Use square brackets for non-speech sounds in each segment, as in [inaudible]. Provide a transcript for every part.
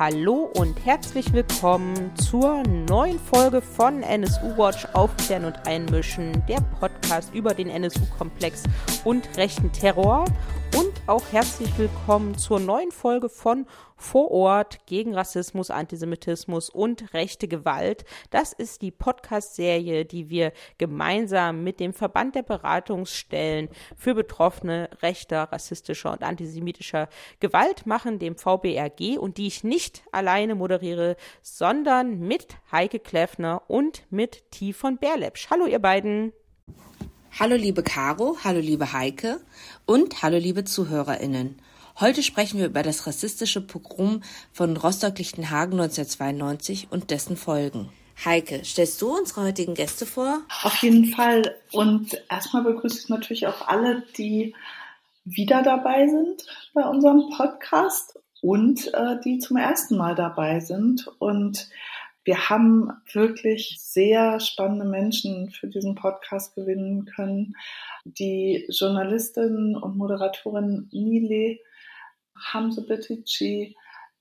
Hallo und herzlich willkommen zur neuen Folge von NSU Watch Aufklären und Einmischen, der Podcast über den NSU-Komplex und rechten Terror. Auch herzlich willkommen zur neuen Folge von vor Ort gegen Rassismus, Antisemitismus und rechte Gewalt. Das ist die Podcast-Serie, die wir gemeinsam mit dem Verband der Beratungsstellen für Betroffene rechter, rassistischer und antisemitischer Gewalt machen, dem VBRG, und die ich nicht alleine moderiere, sondern mit Heike Kleffner und mit T von Berlepsch. Hallo, ihr beiden. Hallo liebe Caro, hallo liebe Heike und hallo liebe ZuhörerInnen. Heute sprechen wir über das rassistische Pogrom von Rostock-Lichtenhagen 1992 und dessen Folgen. Heike, stellst du unsere heutigen Gäste vor? Auf jeden Fall. Und erstmal begrüße ich natürlich auch alle, die wieder dabei sind bei unserem Podcast und äh, die zum ersten Mal dabei sind. Und wir haben wirklich sehr spannende Menschen für diesen Podcast gewinnen können. Die Journalistin und Moderatorin Nile Hamza Betici,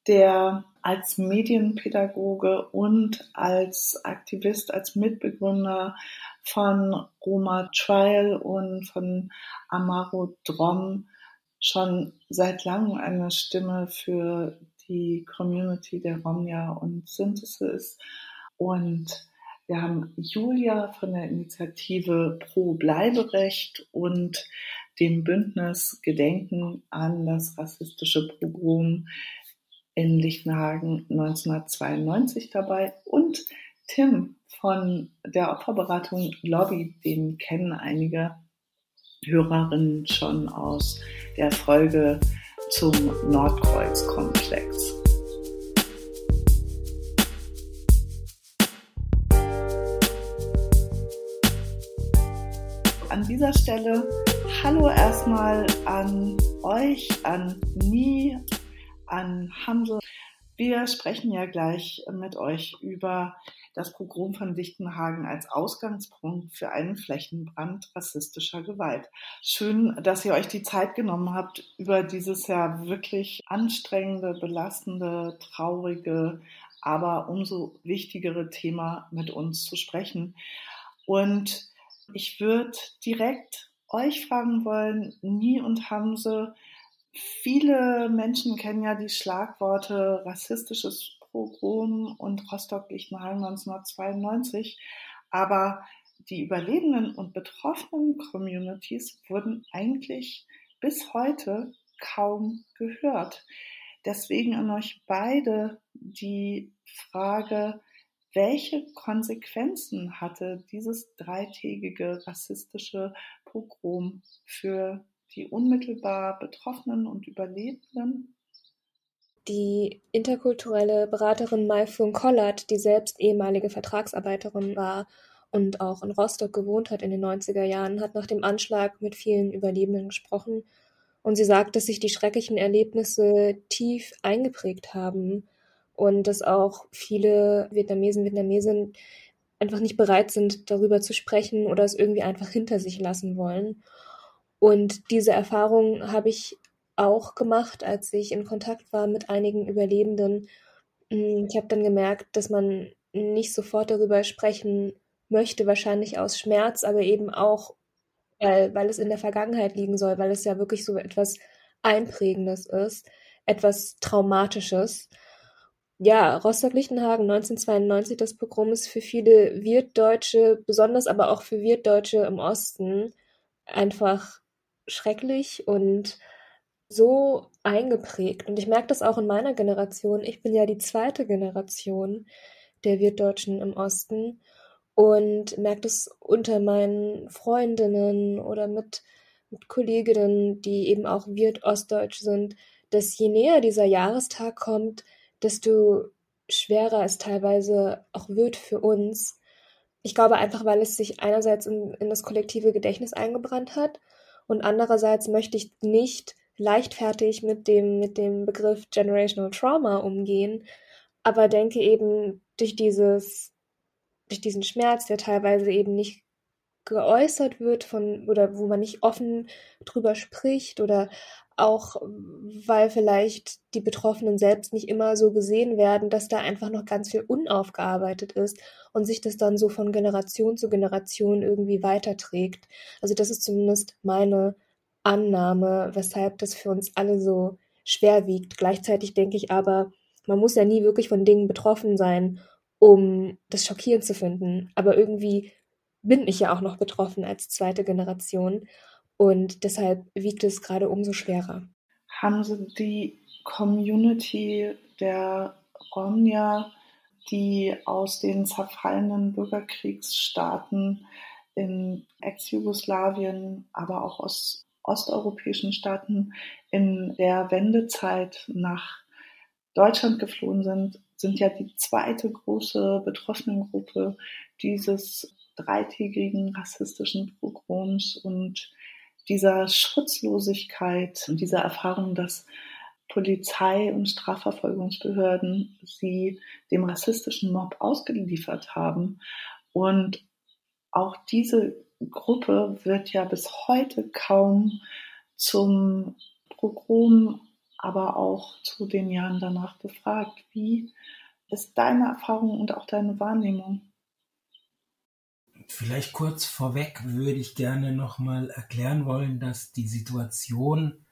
der als Medienpädagoge und als Aktivist, als Mitbegründer von Roma Trial und von Amaro Drom schon seit langem eine Stimme für die Community der Romja und Synthese ist. Und wir haben Julia von der Initiative Pro Bleiberecht und dem Bündnis Gedenken an das rassistische Pogrom in Lichtenhagen 1992 dabei und Tim von der Opferberatung Lobby, den kennen einige Hörerinnen schon aus der Folge zum Nordkreuzkomplex. An dieser Stelle Hallo erstmal an euch, an Nie, an Hamse. Wir sprechen ja gleich mit euch über das Pogrom von Dichtenhagen als Ausgangspunkt für einen Flächenbrand rassistischer Gewalt. Schön, dass ihr euch die Zeit genommen habt, über dieses ja wirklich anstrengende, belastende, traurige, aber umso wichtigere Thema mit uns zu sprechen. Und ich würde direkt euch fragen wollen, Nie und Hamse, viele Menschen kennen ja die Schlagworte rassistisches Pogrom und Rostock-Lichtenhagen 1992, aber die Überlebenden und betroffenen Communities wurden eigentlich bis heute kaum gehört. Deswegen an euch beide die Frage, welche Konsequenzen hatte dieses dreitägige rassistische Pogrom für die unmittelbar Betroffenen und Überlebenden? Die interkulturelle Beraterin Maifun Kollert, die selbst ehemalige Vertragsarbeiterin war und auch in Rostock gewohnt hat in den 90er Jahren, hat nach dem Anschlag mit vielen Überlebenden gesprochen und sie sagt, dass sich die schrecklichen Erlebnisse tief eingeprägt haben und dass auch viele Vietnamesen, Vietnamesen einfach nicht bereit sind, darüber zu sprechen oder es irgendwie einfach hinter sich lassen wollen. Und diese Erfahrung habe ich auch gemacht, als ich in Kontakt war mit einigen Überlebenden. Hm, ich habe dann gemerkt, dass man nicht sofort darüber sprechen möchte, wahrscheinlich aus Schmerz, aber eben auch, weil, weil es in der Vergangenheit liegen soll, weil es ja wirklich so etwas Einprägendes ist, etwas Traumatisches ja, Rostock-Lichtenhagen 1992, das Pogrom ist für viele Wirtdeutsche, besonders aber auch für Wirtdeutsche im Osten, einfach schrecklich und so eingeprägt. Und ich merke das auch in meiner Generation. Ich bin ja die zweite Generation der Wirtdeutschen im Osten und merke das unter meinen Freundinnen oder mit, mit Kolleginnen, die eben auch Wirt-Ostdeutsch sind, dass je näher dieser Jahrestag kommt, desto schwerer es teilweise auch wird für uns. Ich glaube einfach, weil es sich einerseits in, in das kollektive Gedächtnis eingebrannt hat und andererseits möchte ich nicht leichtfertig mit dem, mit dem Begriff Generational Trauma umgehen, aber denke eben durch dieses, durch diesen Schmerz, der teilweise eben nicht geäußert wird von oder wo man nicht offen drüber spricht oder auch weil vielleicht die Betroffenen selbst nicht immer so gesehen werden, dass da einfach noch ganz viel unaufgearbeitet ist und sich das dann so von Generation zu Generation irgendwie weiterträgt. Also das ist zumindest meine Annahme, weshalb das für uns alle so schwer wiegt. Gleichzeitig denke ich aber, man muss ja nie wirklich von Dingen betroffen sein, um das schockierend zu finden. Aber irgendwie bin ich ja auch noch betroffen als zweite Generation. Und deshalb wiegt es gerade umso schwerer. Haben Sie die Community der Romja, die aus den zerfallenen Bürgerkriegsstaaten in Ex-Jugoslawien, aber auch aus osteuropäischen Staaten in der Wendezeit nach Deutschland geflohen sind, sind ja die zweite große Betroffenengruppe dieses dreitägigen rassistischen Pogroms und dieser Schutzlosigkeit und dieser Erfahrung, dass Polizei und Strafverfolgungsbehörden sie dem rassistischen Mob ausgeliefert haben. Und auch diese Gruppe wird ja bis heute kaum zum Pogrom, aber auch zu den Jahren danach befragt. Wie ist deine Erfahrung und auch deine Wahrnehmung? Vielleicht kurz vorweg würde ich gerne nochmal erklären wollen, dass die Situation,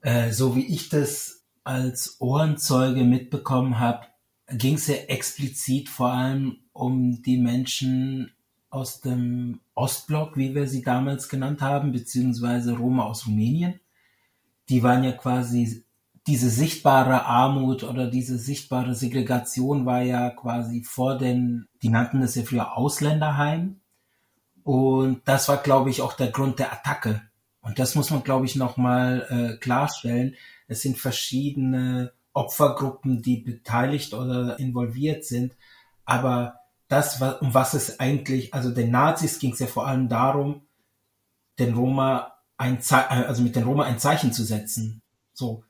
äh, so wie ich das als Ohrenzeuge mitbekommen habe, ging es ja explizit vor allem um die Menschen aus dem Ostblock, wie wir sie damals genannt haben, beziehungsweise Roma aus Rumänien. Die waren ja quasi diese sichtbare Armut oder diese sichtbare Segregation war ja quasi vor den, die nannten es ja früher Ausländerheim. Und das war, glaube ich, auch der Grund der Attacke. Und das muss man, glaube ich, nochmal äh, klarstellen. Es sind verschiedene Opfergruppen, die beteiligt oder involviert sind. Aber das, um was es eigentlich, also den Nazis ging es ja vor allem darum, den Roma ein Ze also mit den Roma ein Zeichen zu setzen. So.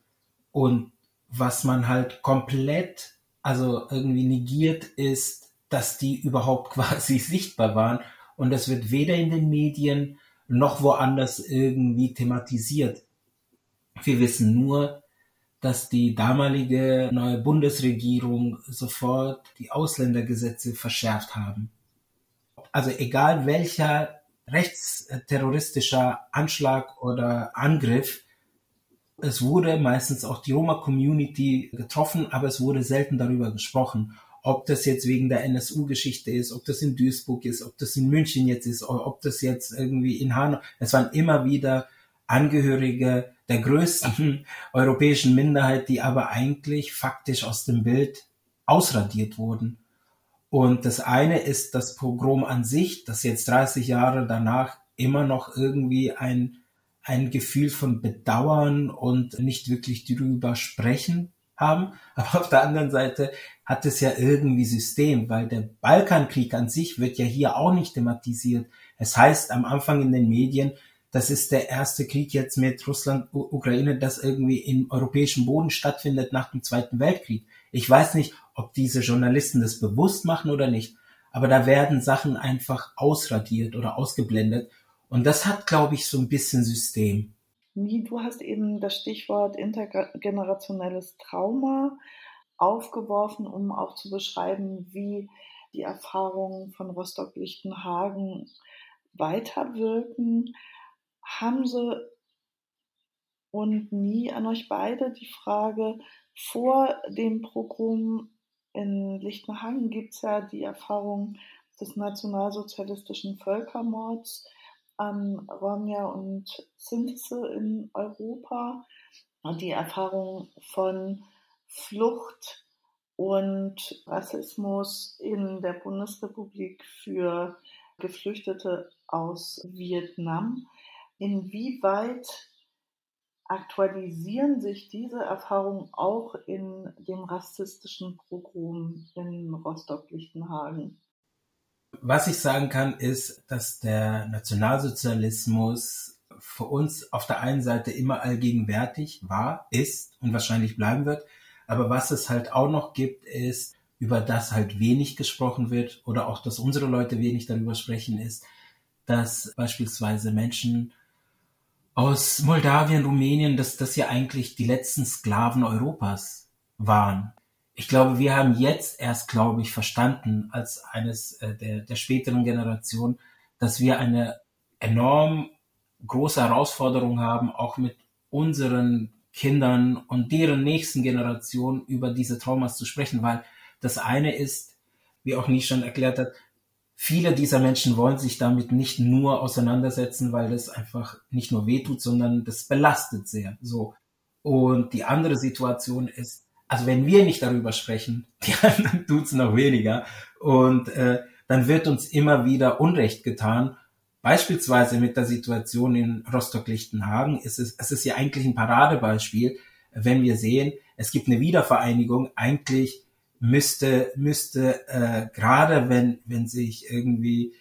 Und was man halt komplett, also irgendwie negiert, ist, dass die überhaupt [laughs] quasi sichtbar waren. Und das wird weder in den Medien noch woanders irgendwie thematisiert. Wir wissen nur, dass die damalige neue Bundesregierung sofort die Ausländergesetze verschärft haben. Also egal welcher rechtsterroristischer Anschlag oder Angriff, es wurde meistens auch die Roma-Community getroffen, aber es wurde selten darüber gesprochen. Ob das jetzt wegen der NSU-Geschichte ist, ob das in Duisburg ist, ob das in München jetzt ist, ob das jetzt irgendwie in Hanau. Es waren immer wieder Angehörige der größten europäischen Minderheit, die aber eigentlich faktisch aus dem Bild ausradiert wurden. Und das eine ist das Pogrom an sich, das jetzt 30 Jahre danach immer noch irgendwie ein, ein Gefühl von Bedauern und nicht wirklich drüber sprechen haben. [laughs] Aber auf der anderen Seite hat es ja irgendwie System, weil der Balkankrieg an sich wird ja hier auch nicht thematisiert. Es heißt am Anfang in den Medien, das ist der erste Krieg jetzt mit Russland, Ukraine, das irgendwie im europäischen Boden stattfindet nach dem Zweiten Weltkrieg. Ich weiß nicht, ob diese Journalisten das bewusst machen oder nicht, aber da werden Sachen einfach ausradiert oder ausgeblendet. Und das hat, glaube ich, so ein bisschen System. Du hast eben das Stichwort intergenerationelles Trauma aufgeworfen, um auch zu beschreiben, wie die Erfahrungen von Rostock-Lichtenhagen weiterwirken. Hamse und nie an euch beide die Frage, vor dem Pogrom in Lichtenhagen gibt es ja die Erfahrung des nationalsozialistischen Völkermords an Romja und Sintize in Europa und die Erfahrung von Flucht und Rassismus in der Bundesrepublik für Geflüchtete aus Vietnam. Inwieweit aktualisieren sich diese Erfahrungen auch in dem rassistischen Pogrom in Rostock-Lichtenhagen? Was ich sagen kann, ist, dass der Nationalsozialismus für uns auf der einen Seite immer allgegenwärtig war, ist und wahrscheinlich bleiben wird. Aber was es halt auch noch gibt, ist, über das halt wenig gesprochen wird oder auch, dass unsere Leute wenig darüber sprechen, ist, dass beispielsweise Menschen aus Moldawien, Rumänien, dass das ja eigentlich die letzten Sklaven Europas waren. Ich glaube, wir haben jetzt erst, glaube ich, verstanden als eines äh, der, der späteren Generationen, dass wir eine enorm große Herausforderung haben, auch mit unseren Kindern und deren nächsten Generationen über diese Traumas zu sprechen, weil das eine ist, wie auch Nie schon erklärt hat, viele dieser Menschen wollen sich damit nicht nur auseinandersetzen, weil das einfach nicht nur wehtut, sondern das belastet sehr. So. Und die andere Situation ist, also wenn wir nicht darüber sprechen, [laughs] die anderen tut's noch weniger. Und äh, dann wird uns immer wieder Unrecht getan. Beispielsweise mit der Situation in Rostock-Lichtenhagen ist es, es ist ja eigentlich ein Paradebeispiel, wenn wir sehen, es gibt eine Wiedervereinigung, eigentlich müsste, müsste äh, gerade wenn, wenn sich irgendwie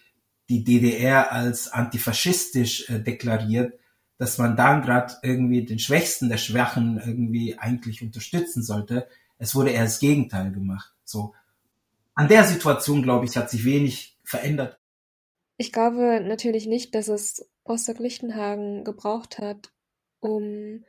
die DDR als antifaschistisch äh, deklariert, dass man dann gerade irgendwie den Schwächsten der Schwachen irgendwie eigentlich unterstützen sollte. Es wurde eher das Gegenteil gemacht. So. An der Situation, glaube ich, hat sich wenig verändert. Ich glaube natürlich nicht, dass es Rostock-Lichtenhagen gebraucht hat, um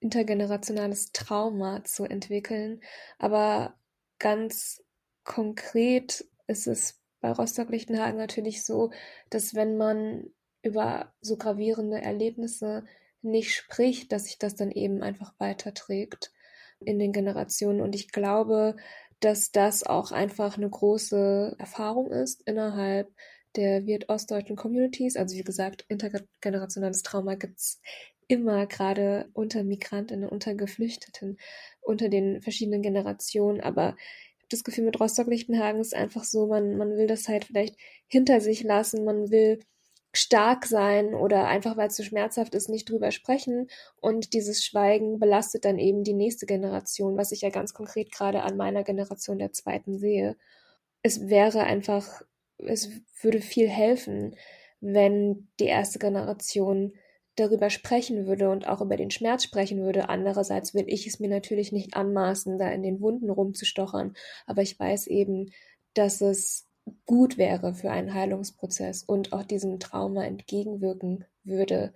intergenerationales Trauma zu entwickeln. Aber Ganz konkret ist es bei Rostock-Lichtenhagen natürlich so, dass wenn man über so gravierende Erlebnisse nicht spricht, dass sich das dann eben einfach weiterträgt in den Generationen. Und ich glaube, dass das auch einfach eine große Erfahrung ist innerhalb der wird-ostdeutschen Communities. Also wie gesagt, intergenerationales Trauma gibt's immer, gerade unter Migrantinnen, unter Geflüchteten, unter den verschiedenen Generationen. Aber ich habe das Gefühl, mit Rostock-Lichtenhagen ist einfach so, man, man will das halt vielleicht hinter sich lassen, man will stark sein oder einfach weil es so schmerzhaft ist, nicht drüber sprechen. Und dieses Schweigen belastet dann eben die nächste Generation, was ich ja ganz konkret gerade an meiner Generation der zweiten sehe. Es wäre einfach, es würde viel helfen, wenn die erste Generation darüber sprechen würde und auch über den Schmerz sprechen würde. Andererseits will ich es mir natürlich nicht anmaßen, da in den Wunden rumzustochern. Aber ich weiß eben, dass es gut wäre für einen Heilungsprozess und auch diesem Trauma entgegenwirken würde,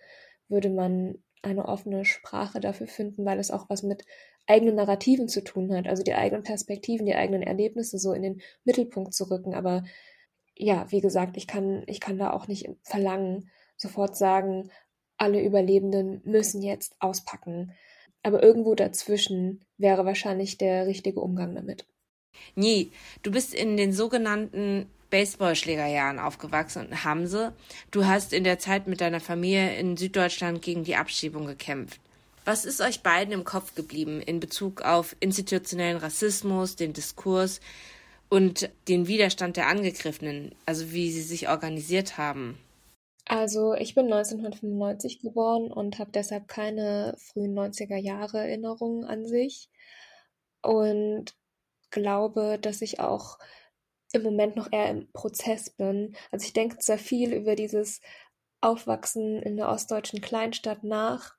würde man eine offene Sprache dafür finden, weil es auch was mit eigenen Narrativen zu tun hat, also die eigenen Perspektiven, die eigenen Erlebnisse so in den Mittelpunkt zu rücken. Aber ja, wie gesagt, ich kann, ich kann da auch nicht verlangen, sofort sagen, alle Überlebenden müssen jetzt auspacken. Aber irgendwo dazwischen wäre wahrscheinlich der richtige Umgang damit. Nie. Du bist in den sogenannten Baseballschlägerjahren aufgewachsen in Hamse. Du hast in der Zeit mit deiner Familie in Süddeutschland gegen die Abschiebung gekämpft. Was ist euch beiden im Kopf geblieben in Bezug auf institutionellen Rassismus, den Diskurs und den Widerstand der Angegriffenen, also wie sie sich organisiert haben? Also ich bin 1995 geboren und habe deshalb keine frühen 90er Jahre Erinnerungen an sich und glaube, dass ich auch im Moment noch eher im Prozess bin. Also ich denke zwar viel über dieses Aufwachsen in der ostdeutschen Kleinstadt nach,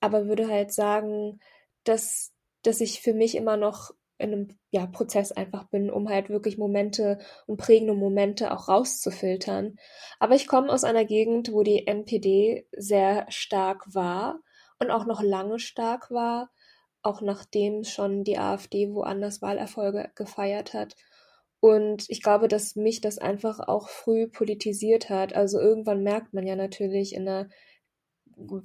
aber würde halt sagen, dass, dass ich für mich immer noch in einem ja, Prozess einfach bin, um halt wirklich Momente und prägende Momente auch rauszufiltern. Aber ich komme aus einer Gegend, wo die NPD sehr stark war und auch noch lange stark war, auch nachdem schon die AfD woanders Wahlerfolge gefeiert hat. Und ich glaube, dass mich das einfach auch früh politisiert hat. Also irgendwann merkt man ja natürlich in einer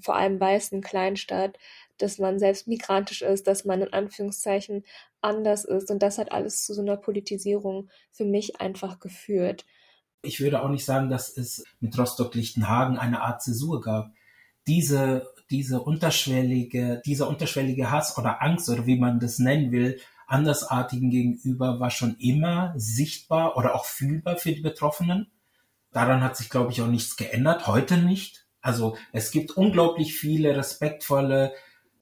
vor allem weißen Kleinstadt, dass man selbst migrantisch ist, dass man in Anführungszeichen anders ist. Und das hat alles zu so einer Politisierung für mich einfach geführt. Ich würde auch nicht sagen, dass es mit Rostock-Lichtenhagen eine Art Zäsur gab. Diese, diese unterschwellige, dieser unterschwellige Hass oder Angst oder wie man das nennen will, Andersartigen gegenüber war schon immer sichtbar oder auch fühlbar für die Betroffenen. Daran hat sich, glaube ich, auch nichts geändert, heute nicht. Also es gibt unglaublich viele respektvolle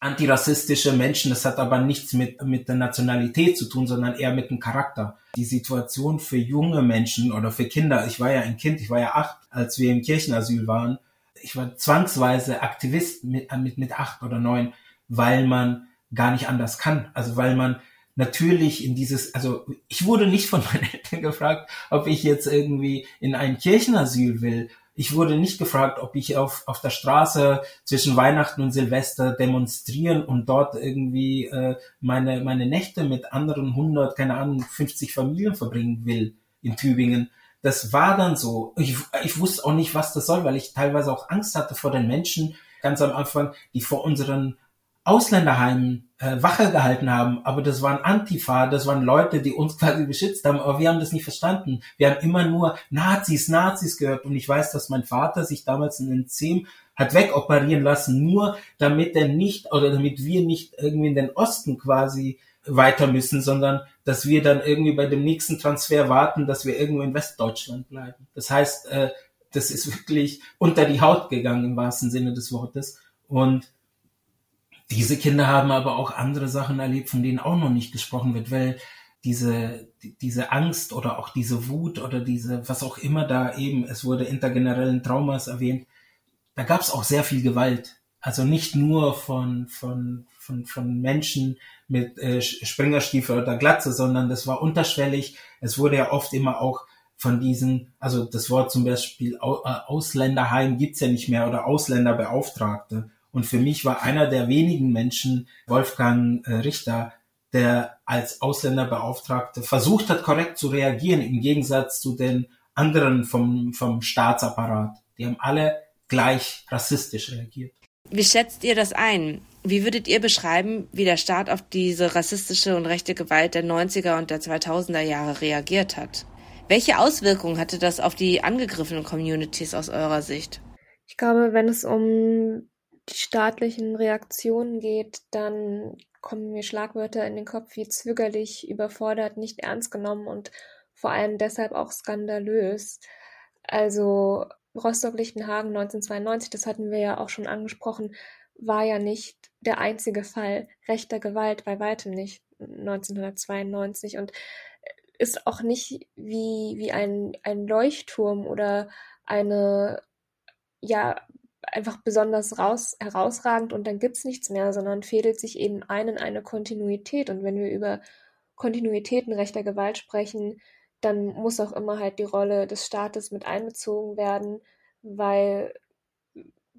antirassistische Menschen. Das hat aber nichts mit, mit der Nationalität zu tun, sondern eher mit dem Charakter. Die Situation für junge Menschen oder für Kinder, ich war ja ein Kind, ich war ja acht, als wir im Kirchenasyl waren. Ich war zwangsweise Aktivist mit, mit, mit acht oder neun, weil man gar nicht anders kann. Also weil man natürlich in dieses, also ich wurde nicht von meinen Eltern gefragt, ob ich jetzt irgendwie in ein Kirchenasyl will, Ich wurde nicht gefragt, ob ich auf, auf der Straße zwischen Weihnachten und Silvester demonstrieren und dort irgendwie äh, meine, meine Nächte mit anderen 100, keine Ahnung, 50 Familien verbringen will in Tübingen. Das war dann so. Ich, ich wusste auch nicht, was das soll, weil ich teilweise auch Angst hatte vor den Menschen ganz am Anfang, die vor unseren Ausländerheimen äh, Wache gehalten haben, aber das waren Antifa, das waren Leute, die uns [laughs] quasi beschützt haben, aber wir haben das nicht verstanden. Wir haben immer nur Nazis, Nazis gehört und ich weiß, dass mein Vater sich damals in den Zem hat wegoperieren lassen, nur damit er nicht oder damit wir nicht irgendwie in den Osten quasi weiter müssen, sondern dass wir dann irgendwie bei dem nächsten Transfer warten, dass wir irgendwo in Westdeutschland bleiben. Das heißt, äh, das ist wirklich unter die Haut gegangen im wahrsten Sinne des Wortes und diese Kinder haben aber auch andere Sachen erlebt, von denen auch noch nicht gesprochen wird, weil diese, diese Angst oder auch diese Wut oder diese, was auch immer da eben, es wurde intergenerellen Traumas erwähnt, da gab es auch sehr viel Gewalt. Also nicht nur von, von, von, von Menschen mit äh, Springerstiefel oder Glatze, sondern das war unterschwellig. Es wurde ja oft immer auch von diesen, also das Wort zum Beispiel äh, Ausländerheim gibt's ja nicht mehr oder Ausländerbeauftragte. Und für mich war einer der wenigen Menschen, Wolfgang äh, Richter, der als Ausländerbeauftragte versucht hat, korrekt zu reagieren, im Gegensatz zu den anderen vom, vom Staatsapparat. Die haben alle gleich rassistisch reagiert. Wie schätzt ihr das ein? Wie würdet ihr beschreiben, wie der Staat auf diese rassistische und rechte Gewalt der 90er und der 2000er Jahre reagiert hat? Welche Auswirkungen hatte das auf die angegriffenen Communities aus eurer Sicht? Ich glaube, wenn es um die staatlichen Reaktionen geht, dann kommen mir Schlagwörter in den Kopf wie zögerlich, überfordert, nicht ernst genommen und vor allem deshalb auch skandalös. Also Rostock-Lichtenhagen 1992, das hatten wir ja auch schon angesprochen, war ja nicht der einzige Fall rechter Gewalt, bei weitem nicht 1992 und ist auch nicht wie, wie ein, ein Leuchtturm oder eine ja einfach besonders raus, herausragend und dann gibt's nichts mehr, sondern fädelt sich eben ein in eine Kontinuität. Und wenn wir über Kontinuitäten rechter Gewalt sprechen, dann muss auch immer halt die Rolle des Staates mit einbezogen werden, weil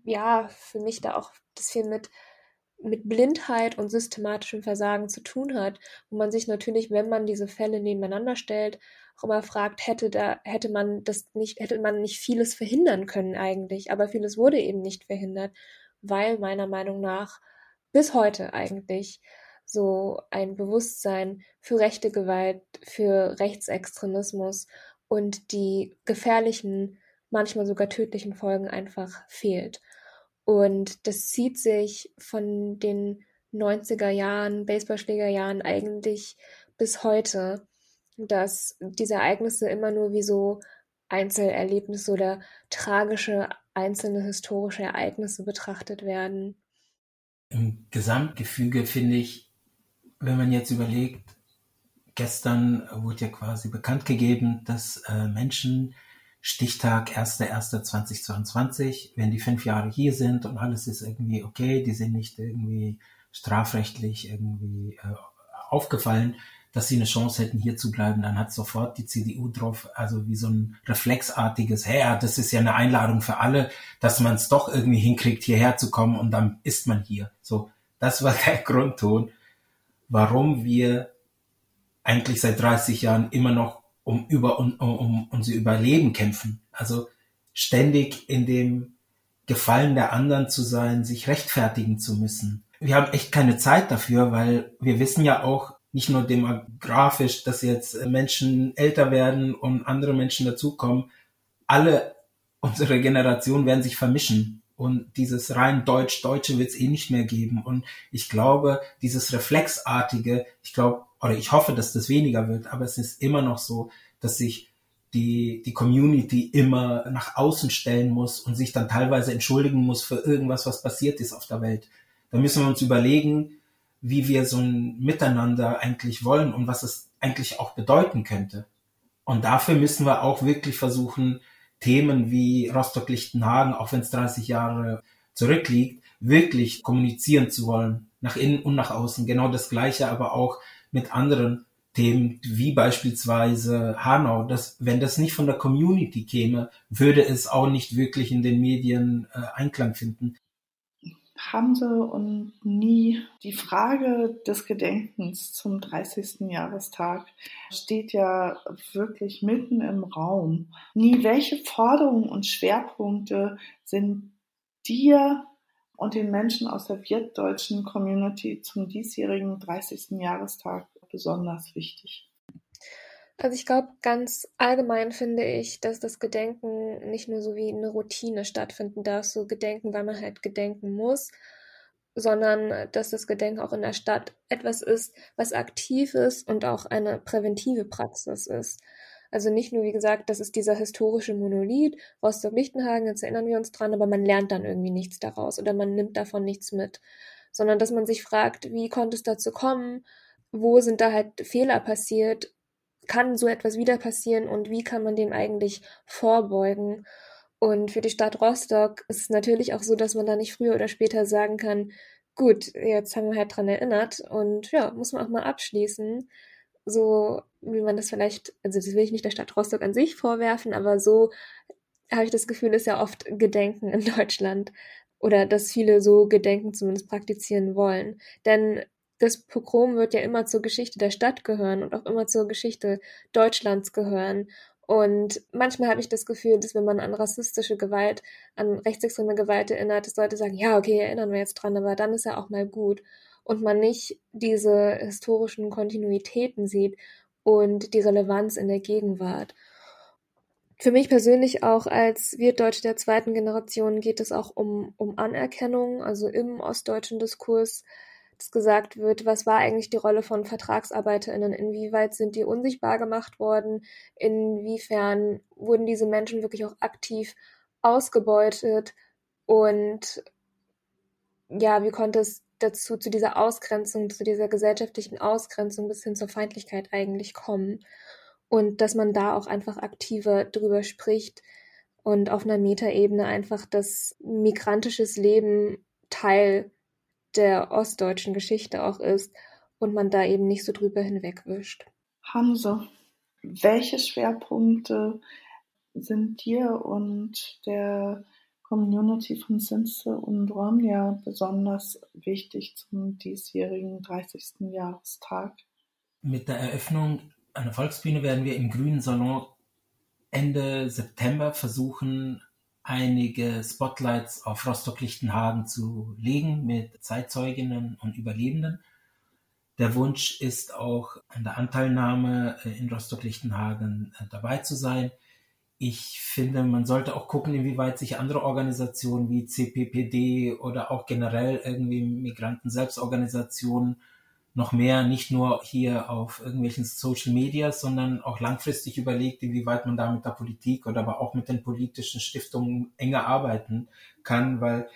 ja, für mich da auch das viel mit mit Blindheit und systematischem Versagen zu tun hat, wo man sich natürlich, wenn man diese Fälle nebeneinander stellt, immer fragt, hätte da, hätte man das nicht, hätte man nicht vieles verhindern können eigentlich, aber vieles wurde eben nicht verhindert, weil meiner Meinung nach bis heute eigentlich so ein Bewusstsein für rechte Gewalt, für Rechtsextremismus und die gefährlichen, manchmal sogar tödlichen Folgen einfach fehlt. Und das zieht sich von den 90er Jahren, Baseballschlägerjahren eigentlich bis heute, dass diese Ereignisse immer nur wie so Einzelerlebnisse oder tragische einzelne historische Ereignisse betrachtet werden. Im Gesamtgefüge finde ich, wenn man jetzt überlegt, gestern wurde ja quasi bekannt gegeben, dass äh, Menschen Stichtag 1.1.2022, wenn die fünf Jahre hier sind und alles ist irgendwie okay, die sind nicht irgendwie strafrechtlich irgendwie äh, aufgefallen, dass sie eine Chance hätten, hier zu bleiben, dann hat sofort die CDU drauf, also wie so ein reflexartiges, hey, das ist ja eine Einladung für alle, dass man es doch irgendwie hinkriegt, hierher zu kommen und dann ist man hier. So, das war [laughs] der Grundton, warum wir eigentlich seit 30 Jahren immer noch um über um, um unser Überleben kämpfen. Also ständig in dem Gefallen der anderen zu sein, sich rechtfertigen zu müssen. Wir haben echt keine Zeit dafür, weil wir wissen ja auch nicht nur demografisch, dass jetzt Menschen älter werden und andere Menschen dazukommen. Alle unsere Generationen werden sich vermischen. Und dieses rein Deutsch-Deutsche wird es eh nicht mehr geben. Und ich glaube, dieses Reflexartige, ich glaube, oder ich hoffe, dass das weniger wird, aber es ist immer noch so, dass sich die, die Community immer nach außen stellen muss und sich dann teilweise entschuldigen muss für irgendwas, was passiert ist auf der Welt. Da müssen wir uns überlegen, wie wir so ein Miteinander eigentlich wollen und was es eigentlich auch bedeuten könnte. Und dafür müssen wir auch wirklich versuchen, Themen wie Rostock-Lichtenhagen, auch wenn es 30 Jahre zurückliegt, wirklich kommunizieren zu wollen, nach innen und nach außen. Genau das Gleiche aber auch mit anderen Themen wie beispielsweise Hanau, das, wenn das nicht von der Community käme, würde es auch nicht wirklich in den Medien äh, Einklang finden. Hamse und nie die Frage des Gedenkens zum 30. Jahrestag steht ja wirklich mitten im Raum. Nie, welche Forderungen und Schwerpunkte sind dir und den Menschen aus der wirtdeutschen Community zum diesjährigen 30. Jahrestag besonders wichtig? Also ich glaube, ganz allgemein finde ich, dass das Gedenken nicht nur so wie eine Routine stattfinden darf, so Gedenken, weil man halt gedenken muss, sondern dass das Gedenken auch in der Stadt etwas ist, was aktiv ist und auch eine präventive Praxis ist. Also nicht nur, wie gesagt, das ist dieser historische Monolith, Rostock-Lichtenhagen, jetzt erinnern wir uns dran, aber man lernt dann irgendwie nichts daraus oder man nimmt davon nichts mit, sondern dass man sich fragt, wie konnte es dazu kommen, wo sind da halt Fehler passiert, kann so etwas wieder passieren und wie kann man dem eigentlich vorbeugen? Und für die Stadt Rostock ist es natürlich auch so, dass man da nicht früher oder später sagen kann, gut, jetzt haben wir halt dran erinnert und ja, muss man auch mal abschließen. So wie man das vielleicht, also das will ich nicht der Stadt Rostock an sich vorwerfen, aber so habe ich das Gefühl, ist ja oft Gedenken in [laughs] Deutschland oder dass viele so Gedenken zumindest praktizieren wollen. Denn das Pogrom wird ja immer zur Geschichte der Stadt gehören und auch immer zur Geschichte Deutschlands gehören. Und manchmal habe ich das Gefühl, dass wenn man an rassistische Gewalt, an rechtsextreme Gewalt erinnert, dass Leute sagen, ja, okay, erinnern wir jetzt dran, aber dann ist ja auch mal gut. Und man nicht diese historischen Kontinuitäten sieht und die Relevanz in der Gegenwart. Für mich persönlich auch als Wirtdeutsche der zweiten Generation geht es auch um, um Anerkennung, also im ostdeutschen Diskurs dass gesagt wird, was war eigentlich die Rolle von VertragsarbeiterInnen, inwieweit sind die unsichtbar gemacht worden, inwiefern wurden diese Menschen wirklich auch aktiv ausgebeutet? Und ja, wie konnte es dazu, zu dieser Ausgrenzung, zu dieser gesellschaftlichen Ausgrenzung bis hin zur Feindlichkeit eigentlich kommen? Und dass man da auch einfach aktiver drüber spricht und auf einer Metaebene einfach das migrantisches Leben Teil der ostdeutschen Geschichte auch ist und man da eben nicht so drüber hinwegwischt. Hamse, welche Schwerpunkte sind dir und der Community von Sinse und Ronja besonders wichtig zum diesjährigen 30. Jahrestag? Mit der Eröffnung einer Volksbühne werden wir im Grünen Salon Ende September versuchen, einige Spotlights auf Rostock-Lichtenhagen zu legen mit Zeitzeuginnen und Überlebenden. Der Wunsch ist auch an der Anteilnahme äh, in Rostock-Lichtenhagen äh, dabei zu sein. Ich finde, man sollte auch gucken, inwieweit sich andere Organisationen wie CPPD oder auch generell irgendwie Migranten-Selbstorganisationen noch mehr nicht nur hier auf irgendwelchen Social Media, sondern auch langfristig überlegt, inwieweit man da mit der Politik oder aber auch mit den politischen Stiftungen enger arbeiten kann, weil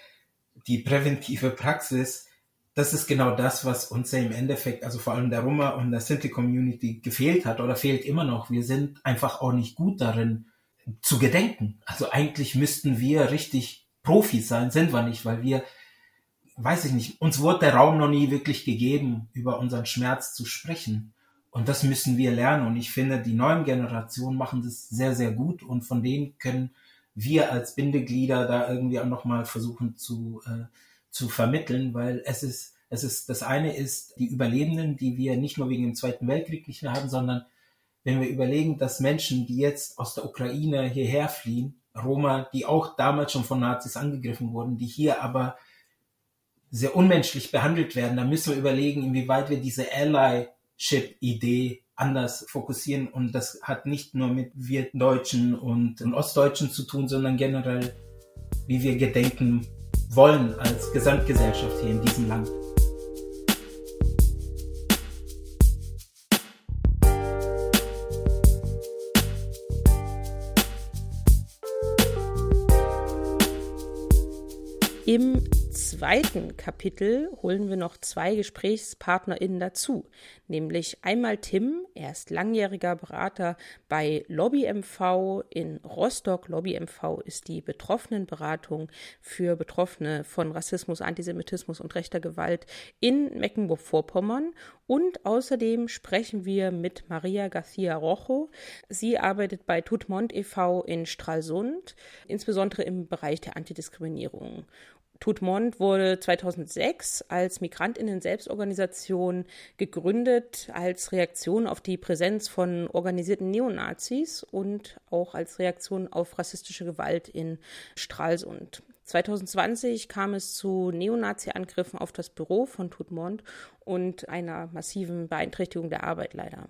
die präventive Praxis, das ist genau das, was uns ja im Endeffekt, also vor allem der Roma und der Sinti Community gefehlt hat oder fehlt immer noch. Wir sind einfach auch nicht gut darin zu gedenken. Also eigentlich müssten wir richtig Profis sein, sind wir nicht, weil wir weiß ich nicht, uns wurde der Raum noch nie wirklich gegeben, über unseren Schmerz zu sprechen. Und das müssen wir lernen. Und ich finde, die neuen Generationen machen das sehr, sehr gut. Und von denen können wir als Bindeglieder da irgendwie auch nochmal versuchen zu, äh, zu vermitteln, weil es ist, es ist, das eine ist die Überlebenden, die wir nicht nur wegen dem Zweiten Weltkrieg nicht mehr haben, sondern wenn wir überlegen, dass Menschen, die jetzt aus der Ukraine hierher fliehen, Roma, die auch damals schon von Nazis angegriffen wurden, die hier aber sehr unmenschlich behandelt werden, dann müssen wir überlegen, inwieweit wir diese Allyship-Idee anders fokussieren. Und das hat nicht nur mit wir Deutschen und, und Ostdeutschen zu tun, sondern generell, wie wir gedenken wollen als Gesamtgesellschaft hier in diesem Land. Im zweiten Kapitel holen wir noch zwei GesprächspartnerInnen dazu, nämlich einmal Tim, er ist langjähriger Berater bei Lobby MV in Rostock. Lobby MV ist die Betroffenenberatung für Betroffene von Rassismus, Antisemitismus und rechter Gewalt in Mecklenburg-Vorpommern. Und außerdem sprechen wir mit Maria García Rojo. Sie arbeitet bei Tutmont e.V. in Stralsund, insbesondere im Bereich der Antidiskriminierung. Tutmont wurde 2006 als Migrantinnen-Selbstorganisation gegründet, als Reaktion auf die Präsenz von organisierten Neonazis und auch als Reaktion auf rassistische Gewalt in Stralsund. 2020 kam es zu Neonazi-Angriffen auf das Büro von Tutmont und einer massiven Beeinträchtigung der Arbeit leider.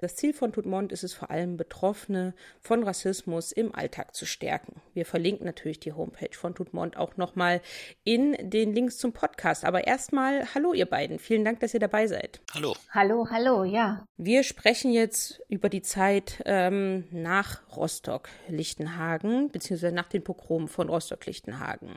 Das Ziel von Tutmont ist es vor allem, Betroffene von Rassismus im Alltag zu stärken. Wir verlinken natürlich die Homepage von Tutmont auch nochmal in den Links zum Podcast. Aber erstmal, hallo ihr beiden. Vielen Dank, dass ihr dabei seid. Hallo. Hallo, hallo, ja. Wir sprechen jetzt über die Zeit ähm, nach Rostock-Lichtenhagen, beziehungsweise nach den Pogromen von Rostock-Lichtenhagen.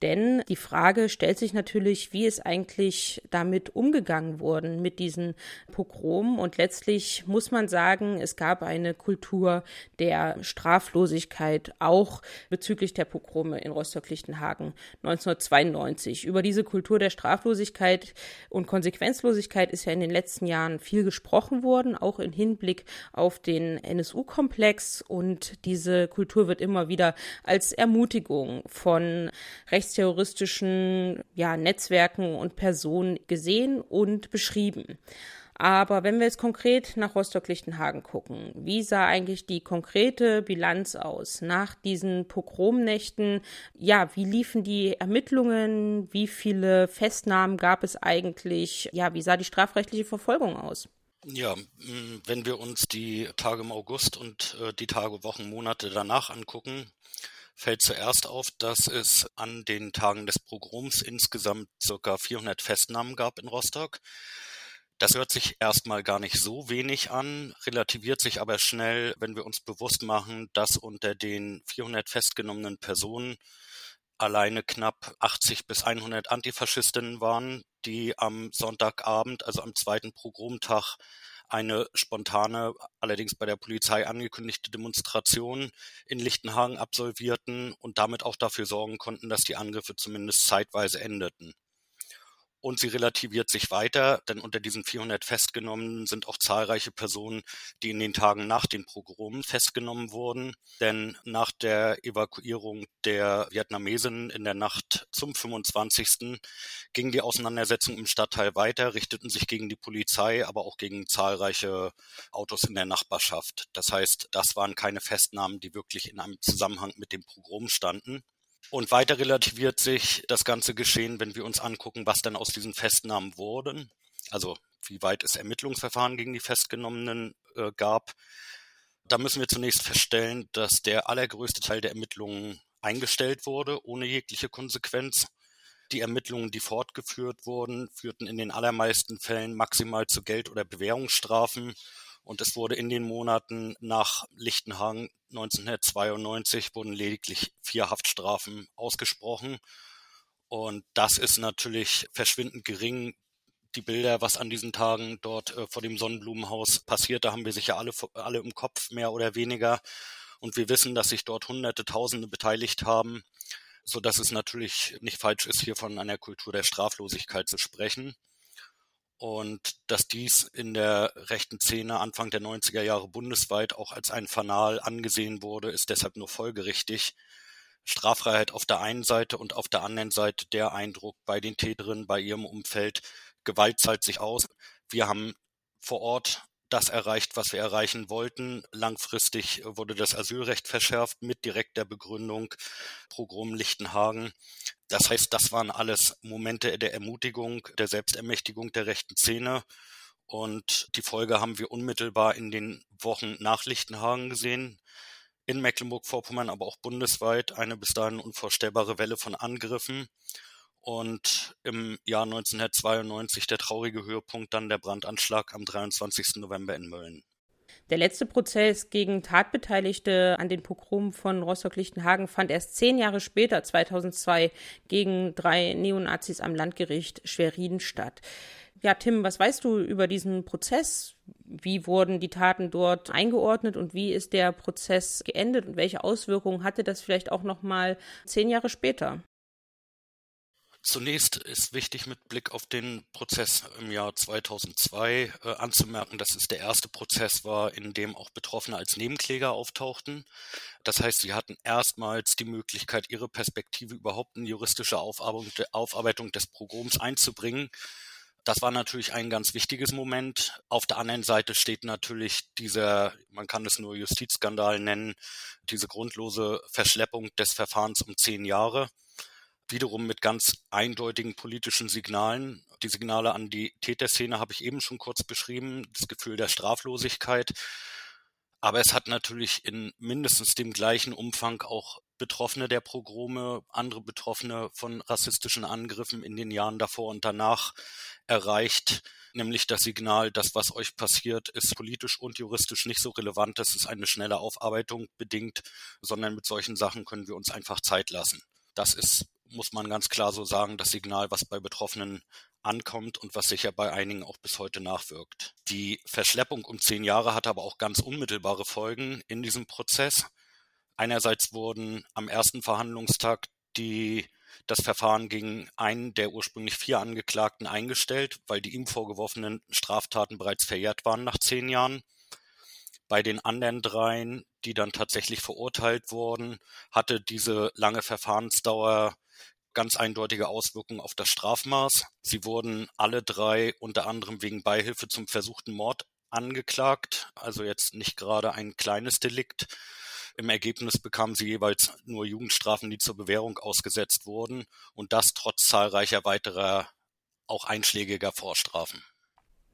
Denn die Frage stellt sich natürlich, wie ist eigentlich damit umgegangen worden mit diesen Pogromen und letztlich muss man sagen, es gab eine Kultur der Straflosigkeit auch bezüglich der Pogrome in Rostock-Lichtenhagen 1992. Über diese Kultur der Straflosigkeit und Konsequenzlosigkeit ist ja in den letzten Jahren viel gesprochen worden, auch im Hinblick auf den NSU-Komplex und diese Kultur wird immer wieder als Ermutigung von rechtsterroristischen ja, Netzwerken und Personen gesehen und beschrieben. Aber wenn wir jetzt konkret nach Rostock-Lichtenhagen gucken, wie sah eigentlich die konkrete Bilanz aus nach diesen Pogromnächten? Ja, wie liefen die Ermittlungen? Wie viele Festnahmen gab es eigentlich? Ja, wie sah die strafrechtliche Verfolgung aus? Ja, wenn wir uns die Tage im August und äh, die Tage, Wochen, Monate danach angucken, fällt zuerst auf, dass es an den Tagen des Pogroms insgesamt circa 400 Festnahmen gab in Rostock. Das hört sich erstmal gar nicht so wenig an, relativiert sich aber schnell, wenn wir uns bewusst machen, dass unter den 400 festgenommenen Personen alleine knapp 80 bis 100 Antifaschistinnen waren, die am Sonntagabend, also am zweiten Pogromtag, eine spontane, allerdings bei der Polizei angekündigte Demonstration in Lichtenhagen absolvierten und damit auch dafür sorgen konnten, dass die Angriffe zumindest zeitweise endeten und sie relativiert sich weiter, denn unter diesen 400 Festgenommenen sind auch zahlreiche Personen, die in den Tagen nach den Pogromen festgenommen wurden. Denn nach der Evakuierung der Vietnamesen in der Nacht zum 25. ging die Auseinandersetzung im Stadtteil weiter, richteten sich gegen die Polizei, aber auch gegen zahlreiche Autos in der Nachbarschaft. Das heißt, das waren keine Festnahmen, die wirklich in einem Zusammenhang mit dem Pogrom standen. Und weiter relativiert sich das ganze Geschehen, wenn wir uns angucken, was dann aus diesen Festnahmen wurden. Also wie weit es Ermittlungsverfahren gegen die Festgenommenen äh, gab. Da müssen wir zunächst feststellen, dass der allergrößte Teil der Ermittlungen eingestellt wurde, ohne jegliche Konsequenz. Die Ermittlungen, die fortgeführt wurden, führten in den allermeisten Fällen maximal zu Geld- oder Bewährungsstrafen und es wurde in den Monaten nach Lichtenhagen 1992 wurden lediglich vier Haftstrafen ausgesprochen. Und das ist natürlich verschwindend gering. Die Bilder, was an diesen Tagen dort äh, vor dem Sonnenblumenhaus passierte, haben wir sicher alle, alle im Kopf, mehr oder weniger. Und wir wissen, dass sich dort Hunderte, Tausende beteiligt haben, so dass es natürlich nicht falsch ist, hier von einer Kultur der Straflosigkeit zu sprechen und dass dies in der rechten Szene Anfang der 90er Jahre bundesweit auch als ein Fanal angesehen wurde, ist deshalb nur folgerichtig. Straffreiheit auf der einen Seite und auf der anderen Seite der Eindruck bei den Täterinnen, bei ihrem Umfeld, Gewalt zahlt sich aus. Wir haben vor Ort das erreicht, was wir erreichen wollten. Langfristig wurde das Asylrecht verschärft mit direkter Begründung Programm Lichtenhagen. Das heißt, das waren alles Momente der Ermutigung, der Selbstermächtigung der rechten Szene. Und die Folge haben wir unmittelbar in den Wochen nach Lichtenhagen gesehen. In Mecklenburg-Vorpommern, aber auch bundesweit eine bis dahin unvorstellbare Welle von Angriffen und im Jahr 1992 der traurige Höhepunkt dann der Brandanschlag am 23. November in Mölln. Der letzte Prozess gegen Tatbeteiligte an den Pogrom von Rostock-Lichtenhagen fand erst zehn Jahre später, 2002, gegen drei Neonazis am Landgericht Schwerin statt. Ja, Tim, was weißt du über diesen Prozess? Wie wurden die Taten dort eingeordnet und wie ist der Prozess geendet und welche Auswirkungen hatte das vielleicht auch noch mal zehn Jahre später? Zunächst ist wichtig mit Blick auf den Prozess im Jahr 2002 äh, anzumerken, dass es der erste Prozess war, in dem auch Betroffene als Nebenkläger auftauchten. Das heißt, sie hatten erstmals die Möglichkeit, ihre Perspektive überhaupt in juristische Aufarbeitung des Pogroms einzubringen. Das war natürlich ein ganz wichtiges Moment. Auf der anderen Seite steht natürlich dieser, man kann es nur Justizskandal nennen, diese grundlose Verschleppung des Verfahrens um zehn Jahre wiederum mit ganz eindeutigen politischen Signalen. Die Signale an die Täterszene habe ich eben schon kurz beschrieben, das Gefühl der Straflosigkeit. Aber es hat natürlich in mindestens dem gleichen Umfang auch Betroffene der Pogrome, andere Betroffene von rassistischen Angriffen in den Jahren davor und danach erreicht, nämlich das Signal, das, was euch passiert, ist politisch und juristisch nicht so relevant, dass es eine schnelle Aufarbeitung bedingt, sondern mit solchen Sachen können wir uns einfach Zeit lassen. Das ist muss man ganz klar so sagen, das Signal, was bei Betroffenen ankommt und was sicher bei einigen auch bis heute nachwirkt. Die Verschleppung um zehn Jahre hatte aber auch ganz unmittelbare Folgen in diesem Prozess. Einerseits wurden am ersten Verhandlungstag die, das Verfahren gegen einen der ursprünglich vier Angeklagten eingestellt, weil die ihm vorgeworfenen Straftaten bereits verjährt waren nach zehn Jahren. Bei den anderen dreien, die dann tatsächlich verurteilt wurden, hatte diese lange Verfahrensdauer ganz eindeutige Auswirkungen auf das Strafmaß. Sie wurden alle drei unter anderem wegen Beihilfe zum versuchten Mord angeklagt, also jetzt nicht gerade ein kleines Delikt. Im Ergebnis bekamen sie jeweils nur Jugendstrafen, die zur Bewährung ausgesetzt wurden und das trotz zahlreicher weiterer auch einschlägiger Vorstrafen.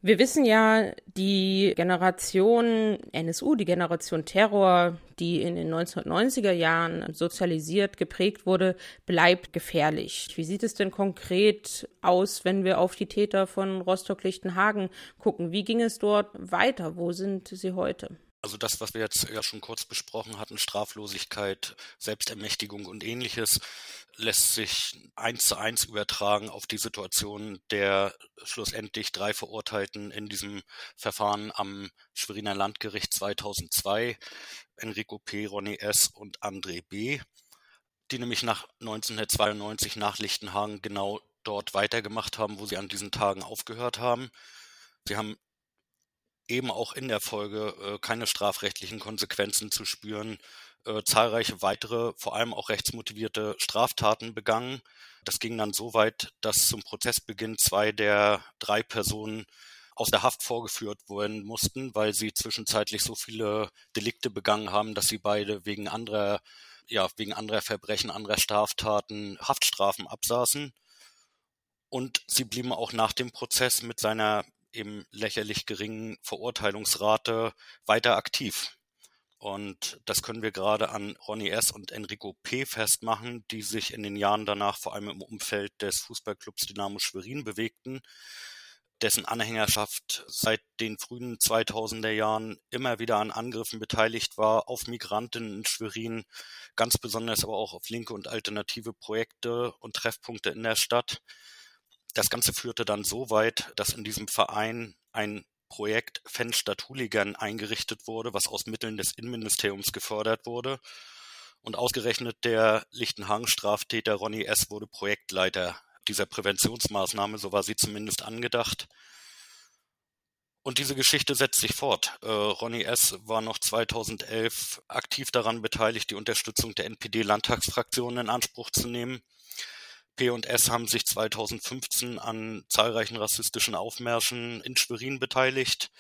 Wir wissen ja, die Generation NSU, die Generation Terror, die in den 1990er Jahren sozialisiert, geprägt wurde, bleibt gefährlich. Wie sieht es denn konkret aus, wenn wir auf die Täter von Rostock-Lichtenhagen gucken? Wie ging es dort weiter? Wo sind sie heute? Also das, was wir jetzt ja schon kurz besprochen hatten, Straflosigkeit, Selbstermächtigung und ähnliches, lässt sich eins zu eins übertragen auf die Situation der schlussendlich drei Verurteilten in diesem Verfahren am Schweriner Landgericht 2002, Enrico P., Ronny S. und André B., die nämlich nach 1992 nach Lichtenhagen genau dort weitergemacht haben, wo sie an diesen Tagen aufgehört haben. Sie haben eben auch in der Folge äh, keine strafrechtlichen Konsequenzen zu spüren, äh, zahlreiche weitere, vor allem auch rechtsmotivierte Straftaten begangen. Das ging dann so weit, dass zum Prozessbeginn zwei der drei Personen aus der Haft vorgeführt werden mussten, weil sie zwischenzeitlich so viele Delikte begangen haben, dass sie beide wegen anderer, ja, wegen anderer Verbrechen, anderer Straftaten Haftstrafen absaßen. Und sie blieben auch nach dem Prozess mit seiner eben lächerlich geringen Verurteilungsrate weiter aktiv. Und das können wir gerade an Ronny S. und Enrico P. festmachen, die sich in den Jahren danach vor allem im Umfeld des Fußballclubs Dynamo Schwerin bewegten, dessen Anhängerschaft seit den frühen 2000er Jahren immer wieder an Angriffen beteiligt war auf Migranten in Schwerin, ganz besonders aber auch auf linke und alternative Projekte und Treffpunkte in der Stadt. Das Ganze führte dann so weit, dass in diesem Verein ein Projekt Fan statt Hooligan eingerichtet wurde, was aus Mitteln des Innenministeriums gefördert wurde. Und ausgerechnet der Lichtenhagen-Straftäter Ronny S. wurde Projektleiter dieser Präventionsmaßnahme, so war sie zumindest angedacht. Und diese Geschichte setzt sich fort. Äh, Ronny S. war noch 2011 aktiv daran beteiligt, die Unterstützung der NPD-Landtagsfraktion in Anspruch zu nehmen. P&S haben sich 2015 an zahlreichen rassistischen Aufmärschen in Schwerin beteiligt.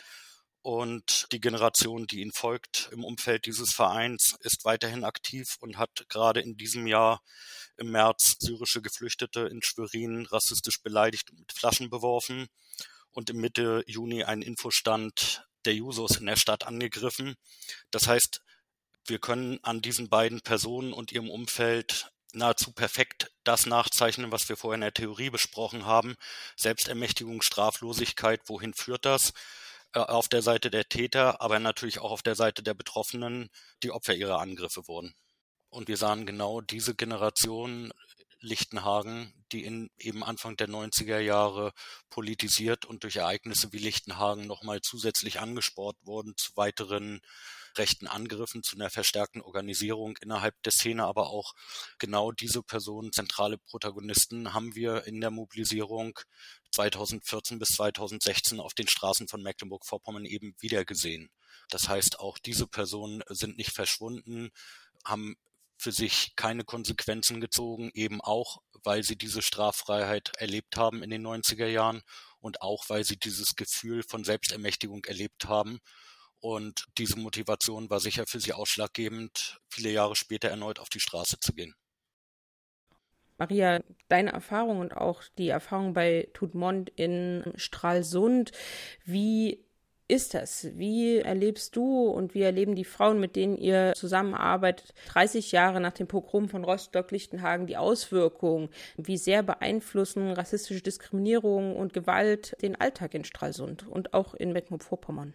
Und die Generation, die ihnen folgt im Umfeld dieses Vereins, ist weiterhin aktiv und hat gerade in diesem Jahr im März syrische Geflüchtete in Schwerin rassistisch beleidigt und mit Flaschen beworfen und im Mitte Juni einen Infostand der Jusos in der Stadt angegriffen. Das heißt, wir können an diesen beiden Personen und ihrem Umfeld nahezu perfekt das nachzeichnen, was wir vorher in der Theorie besprochen haben. Selbstermächtigung, Straflosigkeit, wohin führt das? äh, auf der Seite der Täter, aber natürlich auch auf der Seite der Betroffenen, die Opfer ihrer Angriffe wurden. Und wir sahen genau diese Generation Lichtenhagen, die in eben Anfang der 90er Jahre politisiert und durch Ereignisse wie Lichtenhagen nochmal zusätzlich angespornt wurden zu weiteren rechten Angriffen, zu einer verstärkten Organisierung innerhalb der Szene, aber auch genau diese Personen, zentrale Protagonisten, haben wir in der Mobilisierung 2014 bis 2016 auf den Straßen von Mecklenburg-Vorpommern eben wiedergesehen. Das heißt, auch diese Personen sind nicht verschwunden, haben für sich keine Konsequenzen gezogen, eben auch, weil sie diese Straffreiheit erlebt haben in den 90er Jahren und auch, weil sie dieses Gefühl von Selbstermächtigung erlebt haben. Und diese Motivation war sicher für sie ausschlaggebend, viele Jahre später erneut auf die Straße zu gehen. Maria, deine Erfahrung und auch die Erfahrung bei Tutmont in Stralsund, wie ist das? Wie erlebst du und wie erleben die Frauen, mit denen ihr zusammenarbeitet, 30 Jahre nach dem Pogrom von Rostock-Lichtenhagen die Auswirkungen? Wie sehr beeinflussen rassistische Diskriminierung und Gewalt den Alltag in Stralsund und auch in Mecklenburg-Vorpommern?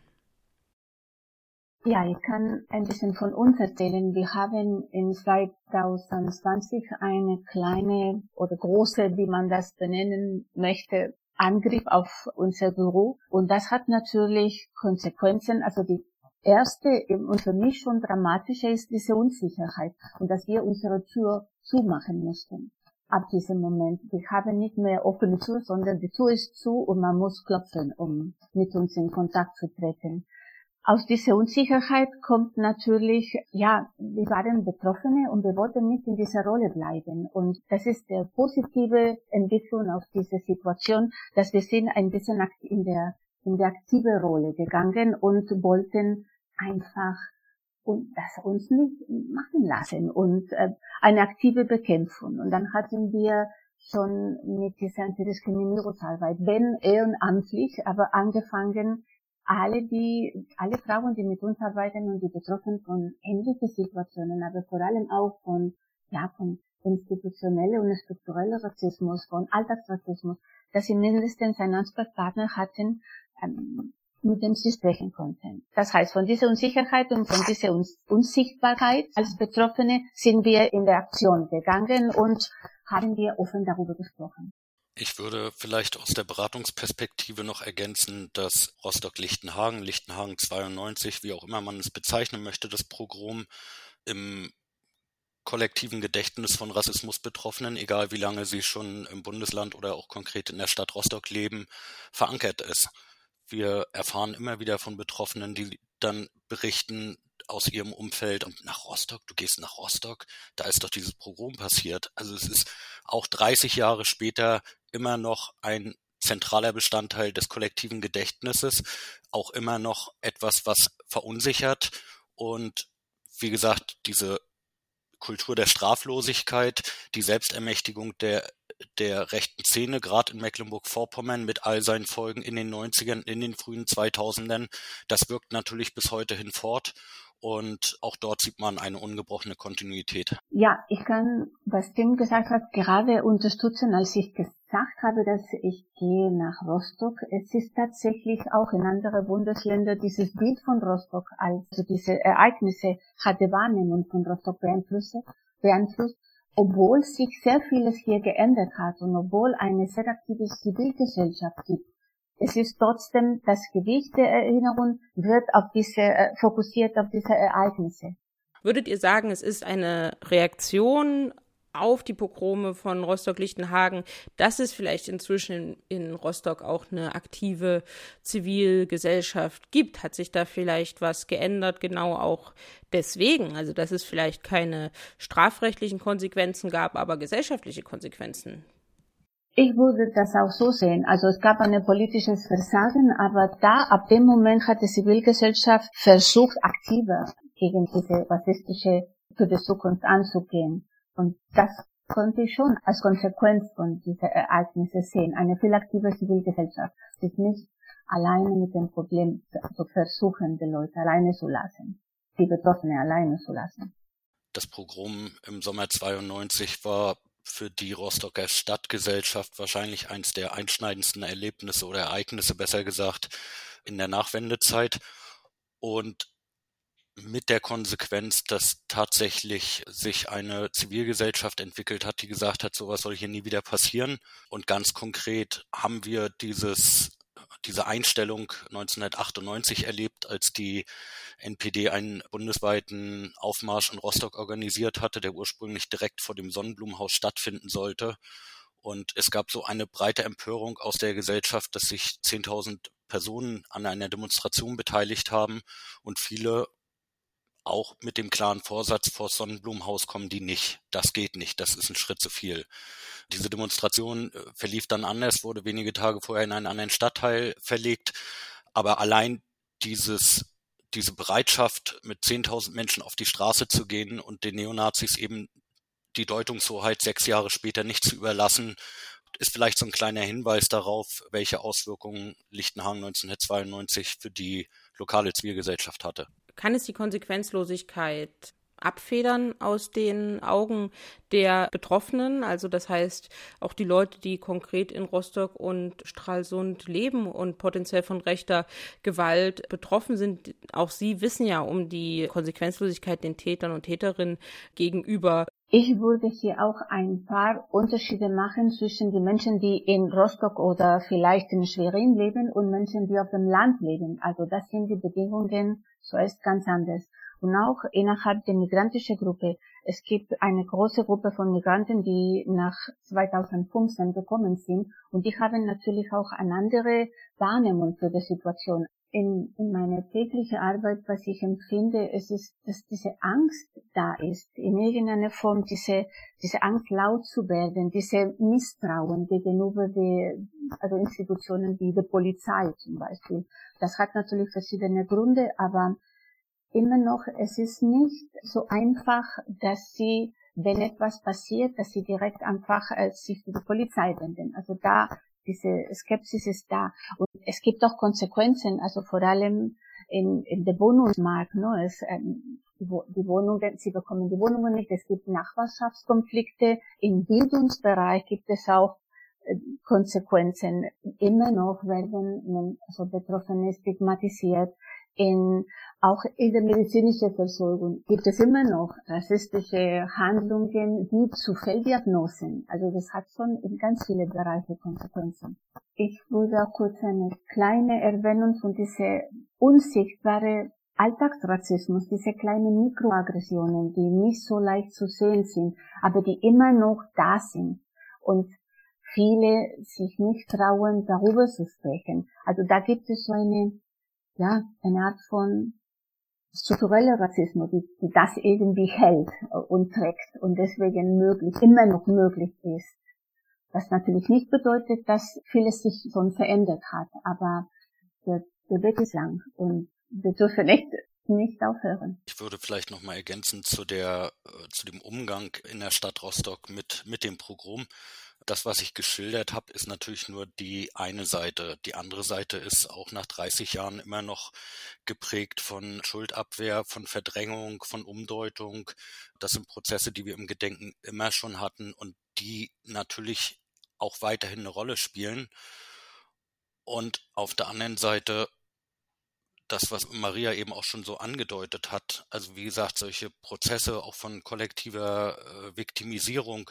Ja, ich kann ein bisschen von uns erzählen. Wir haben in 2020 eine kleine oder große, wie man das benennen möchte, Angriff auf unser Büro. Und das hat natürlich Konsequenzen. Also die erste und für mich schon dramatische ist diese Unsicherheit und dass wir unsere Tür zumachen mussten. Ab diesem Moment. Wir haben nicht mehr offene Tür, sondern die Tür ist zu und man muss klopfen, um mit uns in Kontakt zu treten. Aus dieser Unsicherheit kommt natürlich, ja, wir waren Betroffene und wir wollten nicht in dieser Rolle bleiben. Und das ist der positive Entwicklung auf diese Situation, dass wir sind ein bisschen in der, in der aktive Rolle gegangen und wollten einfach und das uns nicht machen lassen und äh, eine aktive Bekämpfung. Und dann hatten wir schon mit dieser Antidiskriminierungsarbeit, wenn ehrenamtlich, aber angefangen alle die, alle Frauen, die mit uns arbeiten und die betroffen von ähnlichen Situationen, aber vor allem auch von, ja, von institutioneller und struktureller Rassismus, von Alltagsrassismus, dass sie mindestens einen Ansprechpartner hatten, ähm, mit dem sie sprechen konnten. Das heißt, von dieser Unsicherheit und von dieser Unsichtbarkeit als Betroffene sind wir in der Aktion gegangen und haben wir offen darüber gesprochen. Ich würde vielleicht aus der Beratungsperspektive noch ergänzen, dass Rostock-Lichtenhagen, Lichtenhagen 92, wie auch immer man es bezeichnen möchte, das Programm im kollektiven Gedächtnis von Rassismusbetroffenen, egal wie lange sie schon im Bundesland oder auch konkret in der Stadt Rostock leben, verankert ist. Wir erfahren immer wieder von Betroffenen, die dann berichten, aus ihrem Umfeld und nach Rostock, du gehst nach Rostock, da ist doch dieses Pogrom passiert. Also es ist auch 30 Jahre später immer noch ein zentraler Bestandteil des kollektiven Gedächtnisses, auch immer noch etwas, was verunsichert und wie gesagt, diese Kultur der Straflosigkeit, die Selbstermächtigung der der rechten Szene, gerade in Mecklenburg-Vorpommern mit all seinen Folgen in den 90ern, in den frühen 2000ern, das wirkt natürlich bis heute hin fort und auch dort sieht man eine ungebrochene Kontinuität. Ja, ich kann, was Tim gesagt hat, gerade unterstützen, als ich gesagt habe, dass ich gehe nach Rostock. Es ist tatsächlich auch in anderen Bundesländern dieses Bild von Rostock, also diese Ereignisse hatte Wahrnehmung von Rostock beeinflusst, beeinflusst, obwohl sich sehr vieles hier geändert hat und obwohl eine sehr aktive Zivilgesellschaft gibt es ist trotzdem das Gewicht der Erinnerung wird auf diese, äh, fokussiert auf diese Ereignisse. Würdet ihr sagen, es ist eine Reaktion auf die Pogrome von Rostock-Lichtenhagen, dass es vielleicht inzwischen in Rostock auch eine aktive Zivilgesellschaft gibt? Hat sich da vielleicht was geändert, genau auch deswegen? Also, dass es vielleicht keine strafrechtlichen Konsequenzen gab, aber gesellschaftliche Konsequenzen? Ich würde das auch so sehen. Also es gab ein politisches Versagen, aber da, ab dem Moment hat die Zivilgesellschaft versucht, aktiver gegen diese rassistische für die Zukunft anzugehen. Und das konnte ich schon als Konsequenz von dieser Ereignisse sehen. Eine viel aktive Zivilgesellschaft sich nicht alleine mit dem Problem zu versuchen, die Leute alleine zu lassen, die Betroffenen alleine zu lassen. Das Programm im Sommer 92 war für die Rostocker Stadtgesellschaft wahrscheinlich eins der einschneidendsten Erlebnisse oder Ereignisse, besser gesagt, in der Nachwendezeit und mit der Konsequenz, dass tatsächlich sich eine Zivilgesellschaft entwickelt hat, die gesagt hat, sowas soll hier nie wieder passieren. Und ganz konkret haben wir dieses diese Einstellung 1998 erlebt, als die NPD einen bundesweiten Aufmarsch in Rostock organisiert hatte, der ursprünglich direkt vor dem Sonnenblumenhaus stattfinden sollte. Und es gab so eine breite Empörung aus der Gesellschaft, dass sich 10.000 Personen an einer Demonstration beteiligt haben und viele auch mit dem klaren Vorsatz, vor Sonnenblumenhaus kommen die nicht. Das geht nicht, das ist ein Schritt zu viel. Diese Demonstration äh, verlief dann anders, wurde wenige Tage vorher in einen anderen Stadtteil verlegt. Aber allein dieses, diese Bereitschaft, mit 10.000 Menschen auf die Straße zu gehen und den Neonazis eben die Deutungshoheit sechs Jahre später nicht zu überlassen, ist vielleicht so ein kleiner Hinweis darauf, welche Auswirkungen Lichtenhagen 1992 für die lokale Zivilgesellschaft hatte. Kann es die Konsequenzlosigkeit abfedern aus den Augen der Betroffenen. Also das heißt, auch die Leute, die konkret in Rostock und Stralsund leben und potenziell von rechter Gewalt betroffen sind, auch sie wissen ja um die Konsequenzlosigkeit den Tätern und Täterinnen gegenüber. Ich würde hier auch ein paar Unterschiede machen zwischen den Menschen, die in Rostock oder vielleicht in Schwerin leben und Menschen, die auf dem Land leben. Also das sind die Bedingungen, so ist ganz anders und auch innerhalb der migrantischen Gruppe. Es gibt eine große Gruppe von Migranten, die nach 2015 gekommen sind und die haben natürlich auch eine andere Wahrnehmung für die Situation. In, in meiner täglichen Arbeit, was ich empfinde, es ist, dass diese Angst da ist, in irgendeiner Form diese, diese Angst laut zu werden, diese Misstrauen gegenüber der, also Institutionen wie der Polizei zum Beispiel. Das hat natürlich verschiedene Gründe, aber immer noch, es ist nicht so einfach, dass sie, wenn etwas passiert, dass sie direkt einfach äh, sich der Polizei wenden. Also da, diese Skepsis ist da. Und es gibt auch Konsequenzen, also vor allem in, in der Wohnungsmarkt, ne? es, ähm, die, die Wohnungen, sie bekommen die Wohnungen nicht, es gibt Nachbarschaftskonflikte, im Bildungsbereich gibt es auch äh, Konsequenzen. Immer noch werden also Betroffene stigmatisiert. In auch in der medizinischen Versorgung gibt es immer noch rassistische Handlungen wie zu Fehldiagnosen. Also das hat schon in ganz viele Bereiche Konsequenzen. Ich würde auch kurz eine kleine Erwähnung von dieser unsichtbare Alltagsrassismus, diese kleinen Mikroaggressionen, die nicht so leicht zu sehen sind, aber die immer noch da sind und viele sich nicht trauen, darüber zu sprechen. Also da gibt es so eine, ja, eine Art von strukturelle Rassismus, die, die das irgendwie hält und trägt und deswegen möglich, immer noch möglich ist. Was natürlich nicht bedeutet, dass vieles sich schon verändert hat, aber der, der Weg ist lang und wir dürfen nicht nicht aufhören. Ich würde vielleicht noch mal ergänzen zu der äh, zu dem Umgang in der Stadt Rostock mit mit dem Pogrom das, was ich geschildert habe, ist natürlich nur die eine Seite. Die andere Seite ist auch nach 30 Jahren immer noch geprägt von Schuldabwehr, von Verdrängung, von Umdeutung. Das sind Prozesse, die wir im Gedenken immer schon hatten und die natürlich auch weiterhin eine Rolle spielen. Und auf der anderen Seite das, was Maria eben auch schon so angedeutet hat, also wie gesagt, solche Prozesse auch von kollektiver äh, Viktimisierung,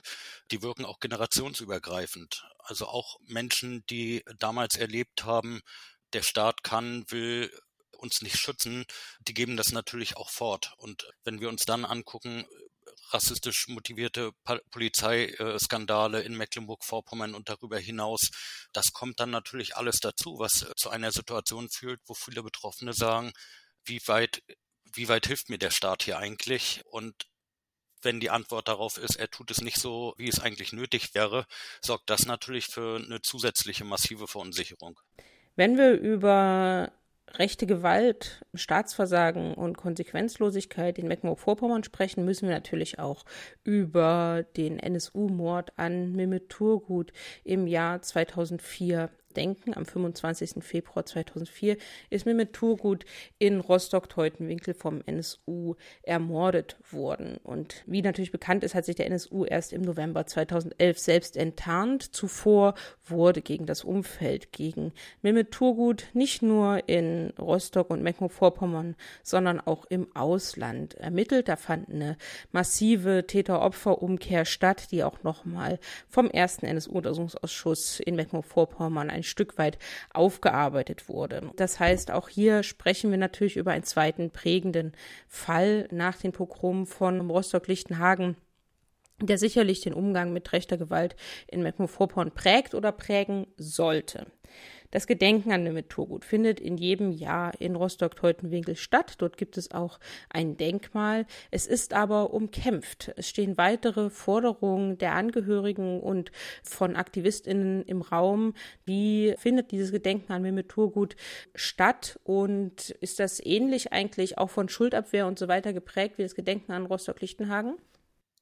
die wirken auch generationsübergreifend. Also auch Menschen, die damals erlebt haben, der Staat kann, will uns nicht schützen, die geben das natürlich auch fort. Und wenn wir uns dann angucken, rassistisch motivierte Polizeiskandale in Mecklenburg-Vorpommern und darüber hinaus. Das kommt dann natürlich alles dazu, was zu einer Situation führt, wo viele Betroffene sagen, wie weit, wie weit hilft mir der Staat hier eigentlich? Und wenn die Antwort darauf ist, er tut es nicht so, wie es eigentlich nötig wäre, sorgt das natürlich für eine zusätzliche massive Verunsicherung. Wenn wir über rechte Gewalt, Staatsversagen und Konsequenzlosigkeit in Mecklenburg-Vorpommern sprechen, müssen wir natürlich auch über den NSU-Mord an Mehmet Turgut im Jahr 2004 Gedenken am 25. Februar 2004 ist Mehmet Turgut in Rostock-Teutenwinkel vom NSU ermordet worden. Und wie natürlich bekannt ist, hat sich der NSU erst im November 2011 selbst enttarnt. Zuvor wurde gegen das Umfeld, gegen Mehmet Turgut nicht nur in Rostock und Mecklenburg-Vorpommern, sondern auch im Ausland ermittelt. Da fand eine massive Täter-Opfer-Umkehr statt, die auch nochmal vom ersten NSU-Untersuchungsausschuss in Mecklenburg-Vorpommern ein Stück weit aufgearbeitet wurde. Das heißt, auch hier sprechen wir natürlich über einen zweiten prägenden Fall nach den Pogromen von Rostock-Lichtenhagen der sicherlich den Umgang mit rechter Gewalt in Mecklenburg-Vorpommern prägt oder prägen sollte. Das Gedenken an Mehmet Turgut findet in jedem Jahr in Rostock-Teutenwinkel statt. Dort gibt es auch ein Denkmal. Es ist aber umkämpft. Es stehen weitere Forderungen der Angehörigen und von AktivistInnen im Raum. Wie findet dieses Gedenken an Mehmet Turgut statt? Und ist das ähnlich eigentlich auch von Schuldabwehr und so weiter geprägt wie das Gedenken an Rostock-Lichtenhagen?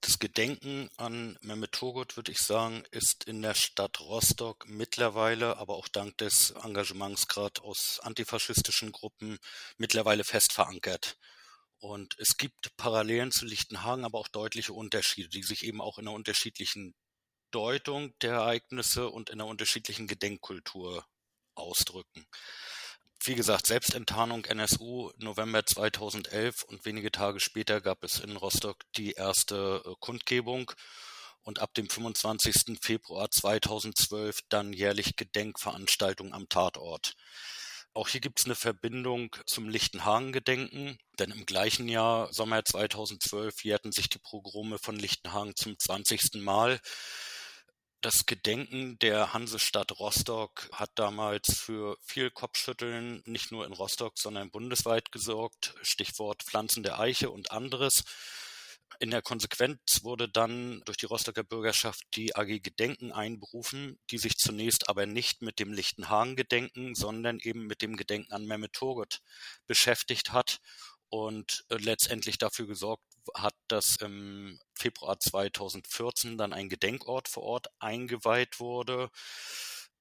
Das Gedenken an Mehmet Turgut, würde ich sagen, ist in der Stadt Rostock mittlerweile, aber auch dank des Engagements gerade aus antifaschistischen Gruppen mittlerweile fest verankert. Und es gibt Parallelen zu Lichtenhagen, aber auch deutliche Unterschiede, die sich eben auch in einer unterschiedlichen Deutung der Ereignisse und in einer unterschiedlichen Gedenkkultur ausdrücken wie gesagt, Selbstenttarnung NSU November 2011 und wenige Tage später gab es in Rostock die erste äh, Kundgebung und ab dem 25. Februar 2012 dann jährlich Gedenkveranstaltungen am Tatort. Auch hier gibt es eine Verbindung zum Lichtenhagen-Gedenken, denn im gleichen Jahr, Sommer 2012, jährten sich die Pogrome von Lichtenhagen zum 20. Mal. Das Gedenken der Hansestadt Rostock hat damals für viel Kopfschütteln nicht nur in Rostock, sondern bundesweit gesorgt. Stichwort Pflanzen der Eiche und anderes. In der Konsequenz wurde dann durch die Rostocker Bürgerschaft die AG Gedenken einberufen, die sich zunächst aber nicht mit dem Lichtenhagen-Gedenken, sondern eben mit dem Gedenken an Mehmet Turgut beschäftigt hat und äh, letztendlich dafür gesorgt hat, dass im Februar 2014 dann ein Gedenkort vor Ort eingeweiht wurde.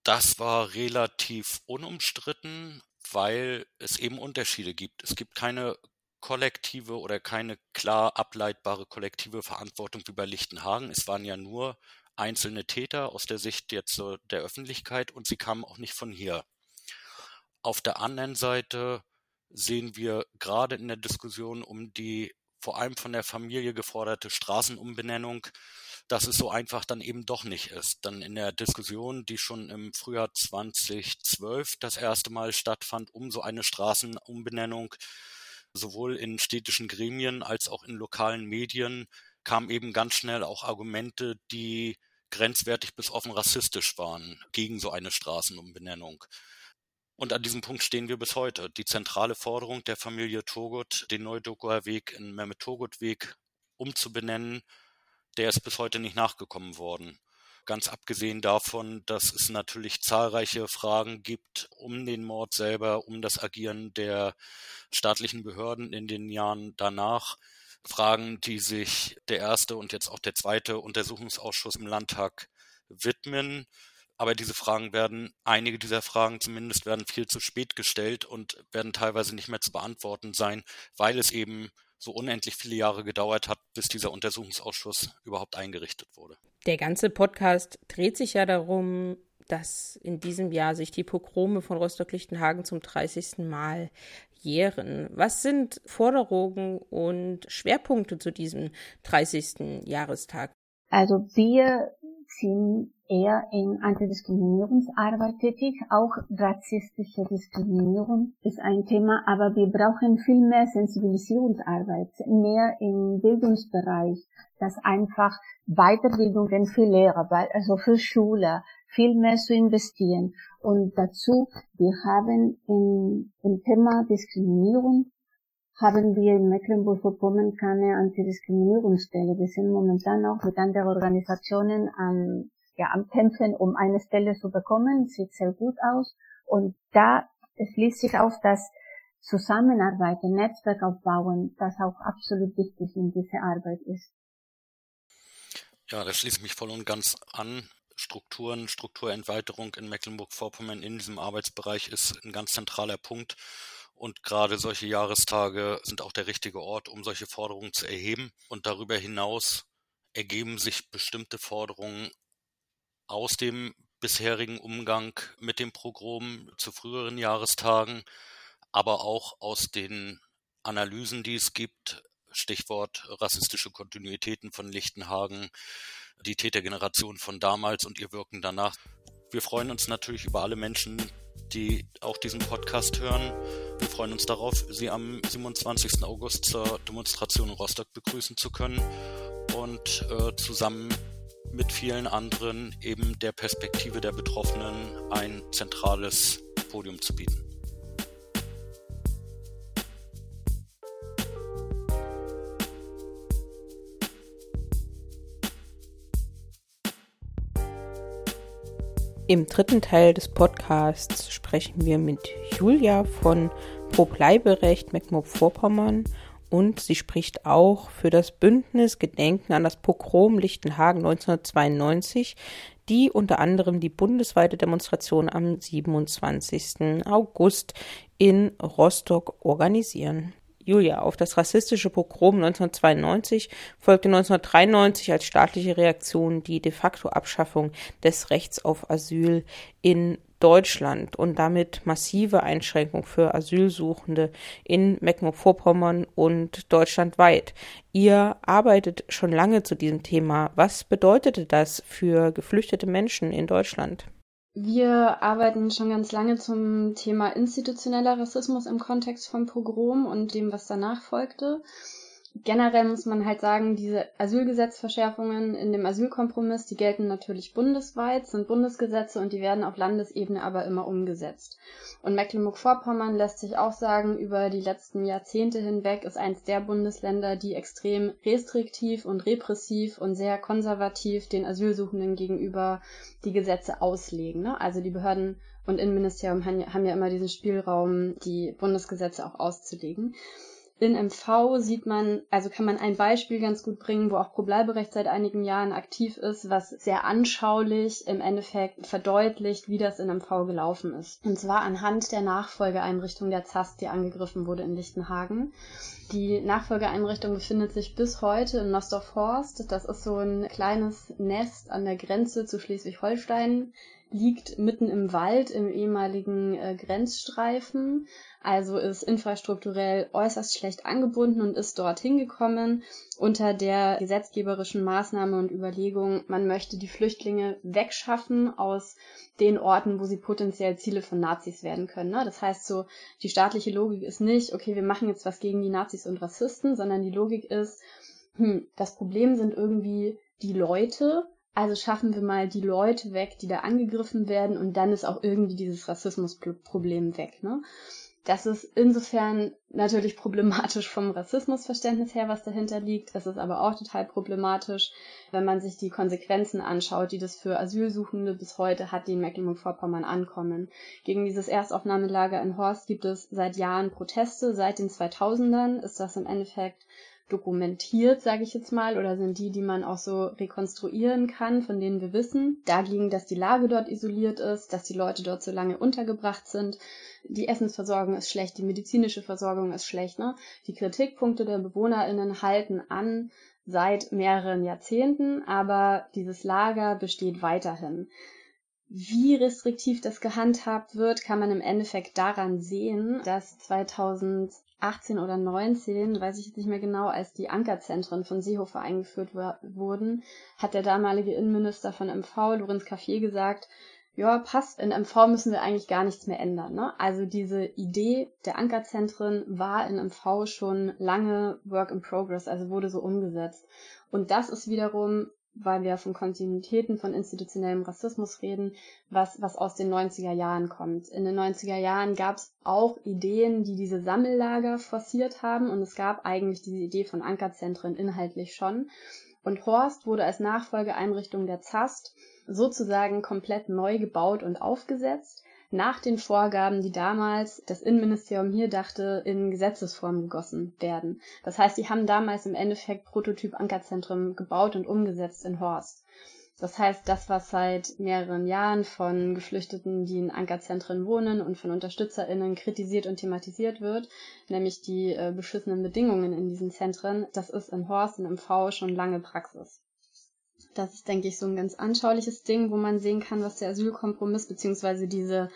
Das war relativ unumstritten, weil es eben Unterschiede gibt. Es gibt keine kollektive oder keine klar ableitbare kollektive Verantwortung wie bei Lichtenhagen. Es waren ja nur einzelne Täter aus der Sicht jetzt der Öffentlichkeit und sie kamen auch nicht von hier. Auf der anderen Seite sehen wir gerade in der Diskussion um die vor allem von der Familie geforderte Straßenumbenennung, dass es so einfach dann eben doch nicht ist. Dann in der Diskussion, die schon im Frühjahr 2012 das erste Mal stattfand, um so eine Straßenumbenennung, sowohl in städtischen Gremien als auch in lokalen Medien, kamen eben ganz schnell auch Argumente, die grenzwertig bis offen rassistisch waren gegen so eine Straßenumbenennung. Und an diesem Punkt stehen wir bis heute. Die zentrale Forderung der Familie Turgut, den Neudokuer Weg in Mehmet Turgut Weg umzubenennen, der ist bis heute nicht nachgekommen worden. Ganz abgesehen davon, dass es natürlich zahlreiche Fragen gibt um den Mord selber, um das Agieren der staatlichen Behörden in den Jahren danach. Fragen, die sich der erste und jetzt auch der zweite Untersuchungsausschuss im Landtag widmen. Aber diese Fragen werden, einige dieser Fragen zumindest werden viel zu spät gestellt und werden teilweise nicht mehr zu beantworten sein, weil es eben so unendlich viele Jahre gedauert hat, bis dieser Untersuchungsausschuss überhaupt eingerichtet wurde. Der ganze Podcast dreht sich ja darum, dass in diesem Jahr sich die Pogrome von Rostock-Lichtenhagen zum 30. Mal jähren. Was sind Forderungen und Schwerpunkte zu diesem 30. Jahrestag? Also wir sind eher in Antidiskriminierungsarbeit tätig. Auch rassistische Diskriminierung ist ein Thema, aber wir brauchen viel mehr Sensibilisierungsarbeit, mehr im Bildungsbereich, dass einfach Weiterbildungen für Lehrer, also für Schüler, viel mehr zu investieren. Und dazu, wir haben im, im Thema Diskriminierung haben wir in Mecklenburg-Vorpommern keine Antidiskriminierungsstelle. Wir sind momentan auch mit anderen Organisationen an, ja, am Kämpfen, um eine Stelle zu bekommen. Sieht sehr gut aus. Und da schließt sich auf das Zusammenarbeiten, Netzwerk aufbauen, das auch absolut wichtig in dieser Arbeit ist. Ja, da schließe ich mich voll und ganz an. Strukturen, Strukturentweiterung in Mecklenburg-Vorpommern in diesem Arbeitsbereich ist ein ganz zentraler Punkt. Und gerade solche Jahrestage sind auch der richtige Ort, um solche Forderungen zu erheben. Und darüber hinaus ergeben sich bestimmte Forderungen aus dem bisherigen Umgang mit dem Pogrom zu früheren Jahrestagen, aber auch aus den Analysen, die es gibt, Stichwort rassistische Kontinuitäten von Lichtenhagen, die Tätergeneration von damals und ihr Wirken danach. Wir freuen uns natürlich über alle Menschen, die auch diesen Podcast hören. Wir freuen uns darauf, Sie am 27. August zur Demonstration in Rostock begrüßen zu können und äh, zusammen mit vielen anderen eben der Perspektive der Betroffenen ein zentrales Podium zu bieten. Im dritten Teil des Podcasts sprechen wir mit Julia von Pro Bleiberecht Mecklenburg-Vorpommern und sie spricht auch für das Bündnis Gedenken an das Pogrom Lichtenhagen 1992, die unter anderem die bundesweite Demonstration am 27. August in Rostock organisieren. Julia, auf das rassistische Pogrom 1992 folgte 1993 als staatliche Reaktion die de facto Abschaffung des Rechts auf Asyl in Deutschland und damit massive Einschränkungen für Asylsuchende in Mecklenburg-Vorpommern und deutschlandweit. Ihr arbeitet schon lange zu diesem Thema. Was bedeutete das für geflüchtete Menschen in Deutschland? Wir arbeiten schon ganz lange zum Thema institutioneller Rassismus im Kontext von Pogrom und dem, was danach folgte generell muss man halt sagen, diese Asylgesetzverschärfungen in dem Asylkompromiss, die gelten natürlich bundesweit, sind Bundesgesetze und die werden auf Landesebene aber immer umgesetzt. Und Mecklenburg-Vorpommern lässt sich auch sagen, über die letzten Jahrzehnte hinweg ist eins der Bundesländer, die extrem restriktiv und repressiv und sehr konservativ den Asylsuchenden gegenüber die Gesetze auslegen. Ne? Also die Behörden und Innenministerium haben ja immer diesen Spielraum, die Bundesgesetze auch auszulegen in MV sieht man, also kann man ein Beispiel ganz gut bringen, wo auch Probleiberecht seit einigen Jahren aktiv ist, was sehr anschaulich im Endeffekt verdeutlicht, wie das in MV gelaufen ist. Und zwar anhand der Nachfolgeeinrichtung der ZAST, die angegriffen wurde in Lichtenhagen. Die Nachfolgeeinrichtung befindet sich bis heute in Nostorf-Horst. Das ist so ein kleines Nest an der Grenze zu Schleswig-Holstein liegt mitten im Wald im ehemaligen äh, Grenzstreifen, also ist infrastrukturell äußerst schlecht angebunden und ist dorthin gekommen unter der gesetzgeberischen Maßnahme und Überlegung, man möchte die Flüchtlinge wegschaffen aus den Orten, wo sie potenziell Ziele von Nazis werden können. Ne? Das heißt so, die staatliche Logik ist nicht, okay, wir machen jetzt was gegen die Nazis und Rassisten, sondern die Logik ist, hm, das Problem sind irgendwie die Leute, also schaffen wir mal die Leute weg, die da angegriffen werden und dann ist auch irgendwie dieses Rassismusproblem weg. Ne? Das ist insofern natürlich problematisch vom Rassismusverständnis her, was dahinter liegt. Es ist aber auch total problematisch, wenn man sich die Konsequenzen anschaut, die das für Asylsuchende bis heute hat, die in Mecklenburg-Vorpommern ankommen. Gegen dieses Erstaufnahmelager in Horst gibt es seit Jahren Proteste. Seit den 2000ern ist das im Endeffekt dokumentiert, sage ich jetzt mal, oder sind die, die man auch so rekonstruieren kann, von denen wir wissen. Dagegen, dass die Lage dort isoliert ist, dass die Leute dort so lange untergebracht sind. Die Essensversorgung ist schlecht, die medizinische Versorgung ist schlecht. Ne? Die Kritikpunkte der BewohnerInnen halten an seit mehreren Jahrzehnten, aber dieses Lager besteht weiterhin. Wie restriktiv das gehandhabt wird, kann man im Endeffekt daran sehen, dass 2000 18 oder 19, weiß ich jetzt nicht mehr genau, als die Ankerzentren von Seehofer eingeführt wurden, hat der damalige Innenminister von MV, Lorenz Caffier, gesagt, ja, passt, in MV müssen wir eigentlich gar nichts mehr ändern. Ne? Also diese Idee der Ankerzentren war in MV schon lange Work in Progress, also wurde so umgesetzt. Und das ist wiederum weil wir von Kontinuitäten von institutionellem Rassismus reden, was, was aus den 90er Jahren kommt. In den 90er Jahren gab es auch Ideen, die diese Sammellager forciert haben und es gab eigentlich diese Idee von Ankerzentren inhaltlich schon. Und Horst wurde als Nachfolgeeinrichtung der ZAST sozusagen komplett neu gebaut und aufgesetzt nach den Vorgaben, die damals das Innenministerium hier dachte, in Gesetzesform gegossen werden. Das heißt, die haben damals im Endeffekt Prototyp Ankerzentrum gebaut und umgesetzt in Horst. Das heißt, das, was seit mehreren Jahren von Geflüchteten, die in Ankerzentren wohnen und von UnterstützerInnen kritisiert und thematisiert wird, nämlich die äh, beschissenen Bedingungen in diesen Zentren, das ist in Horst und im V schon lange Praxis. Das ist, denke ich, so ein ganz anschauliches Ding, wo man sehen kann, was der Asylkompromiss bzw. diese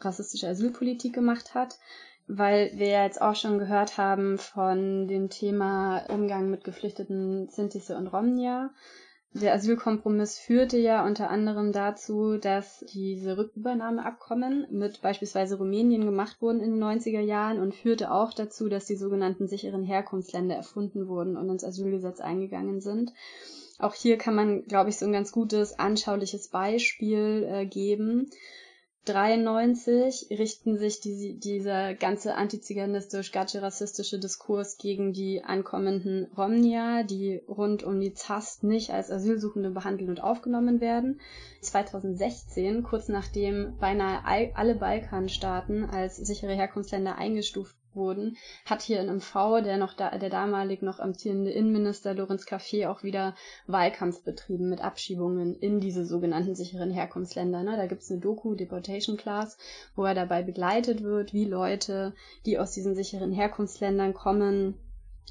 rassistische Asylpolitik gemacht hat weil wir jetzt auch schon gehört haben von dem Thema Umgang mit geflüchteten Sintise und Romnia. Der Asylkompromiss führte ja unter anderem dazu, dass diese Rückübernahmeabkommen mit beispielsweise Rumänien gemacht wurden in den 90er Jahren und führte auch dazu, dass die sogenannten sicheren Herkunftsländer erfunden wurden und ins Asylgesetz eingegangen sind. Auch hier kann man, glaube ich, so ein ganz gutes, anschauliches Beispiel äh, geben. 93 richten sich die, dieser ganze antiziganistisch-gatsche-rassistische Diskurs gegen die ankommenden Romnia, die rund um die ZAST nicht als Asylsuchende behandelt und aufgenommen werden. 2016, kurz nachdem beinahe alle Balkanstaaten als sichere Herkunftsländer eingestuft wurden, hat hier in MV der noch da, der damalig noch amtierende Innenminister Lorenz Café auch wieder Wahlkampf betrieben mit Abschiebungen in diese sogenannten sicheren Herkunftsländer. Ne? Da gibt's eine Doku, Deportation Class, wo er dabei begleitet wird, wie Leute, die aus diesen sicheren Herkunftsländern kommen,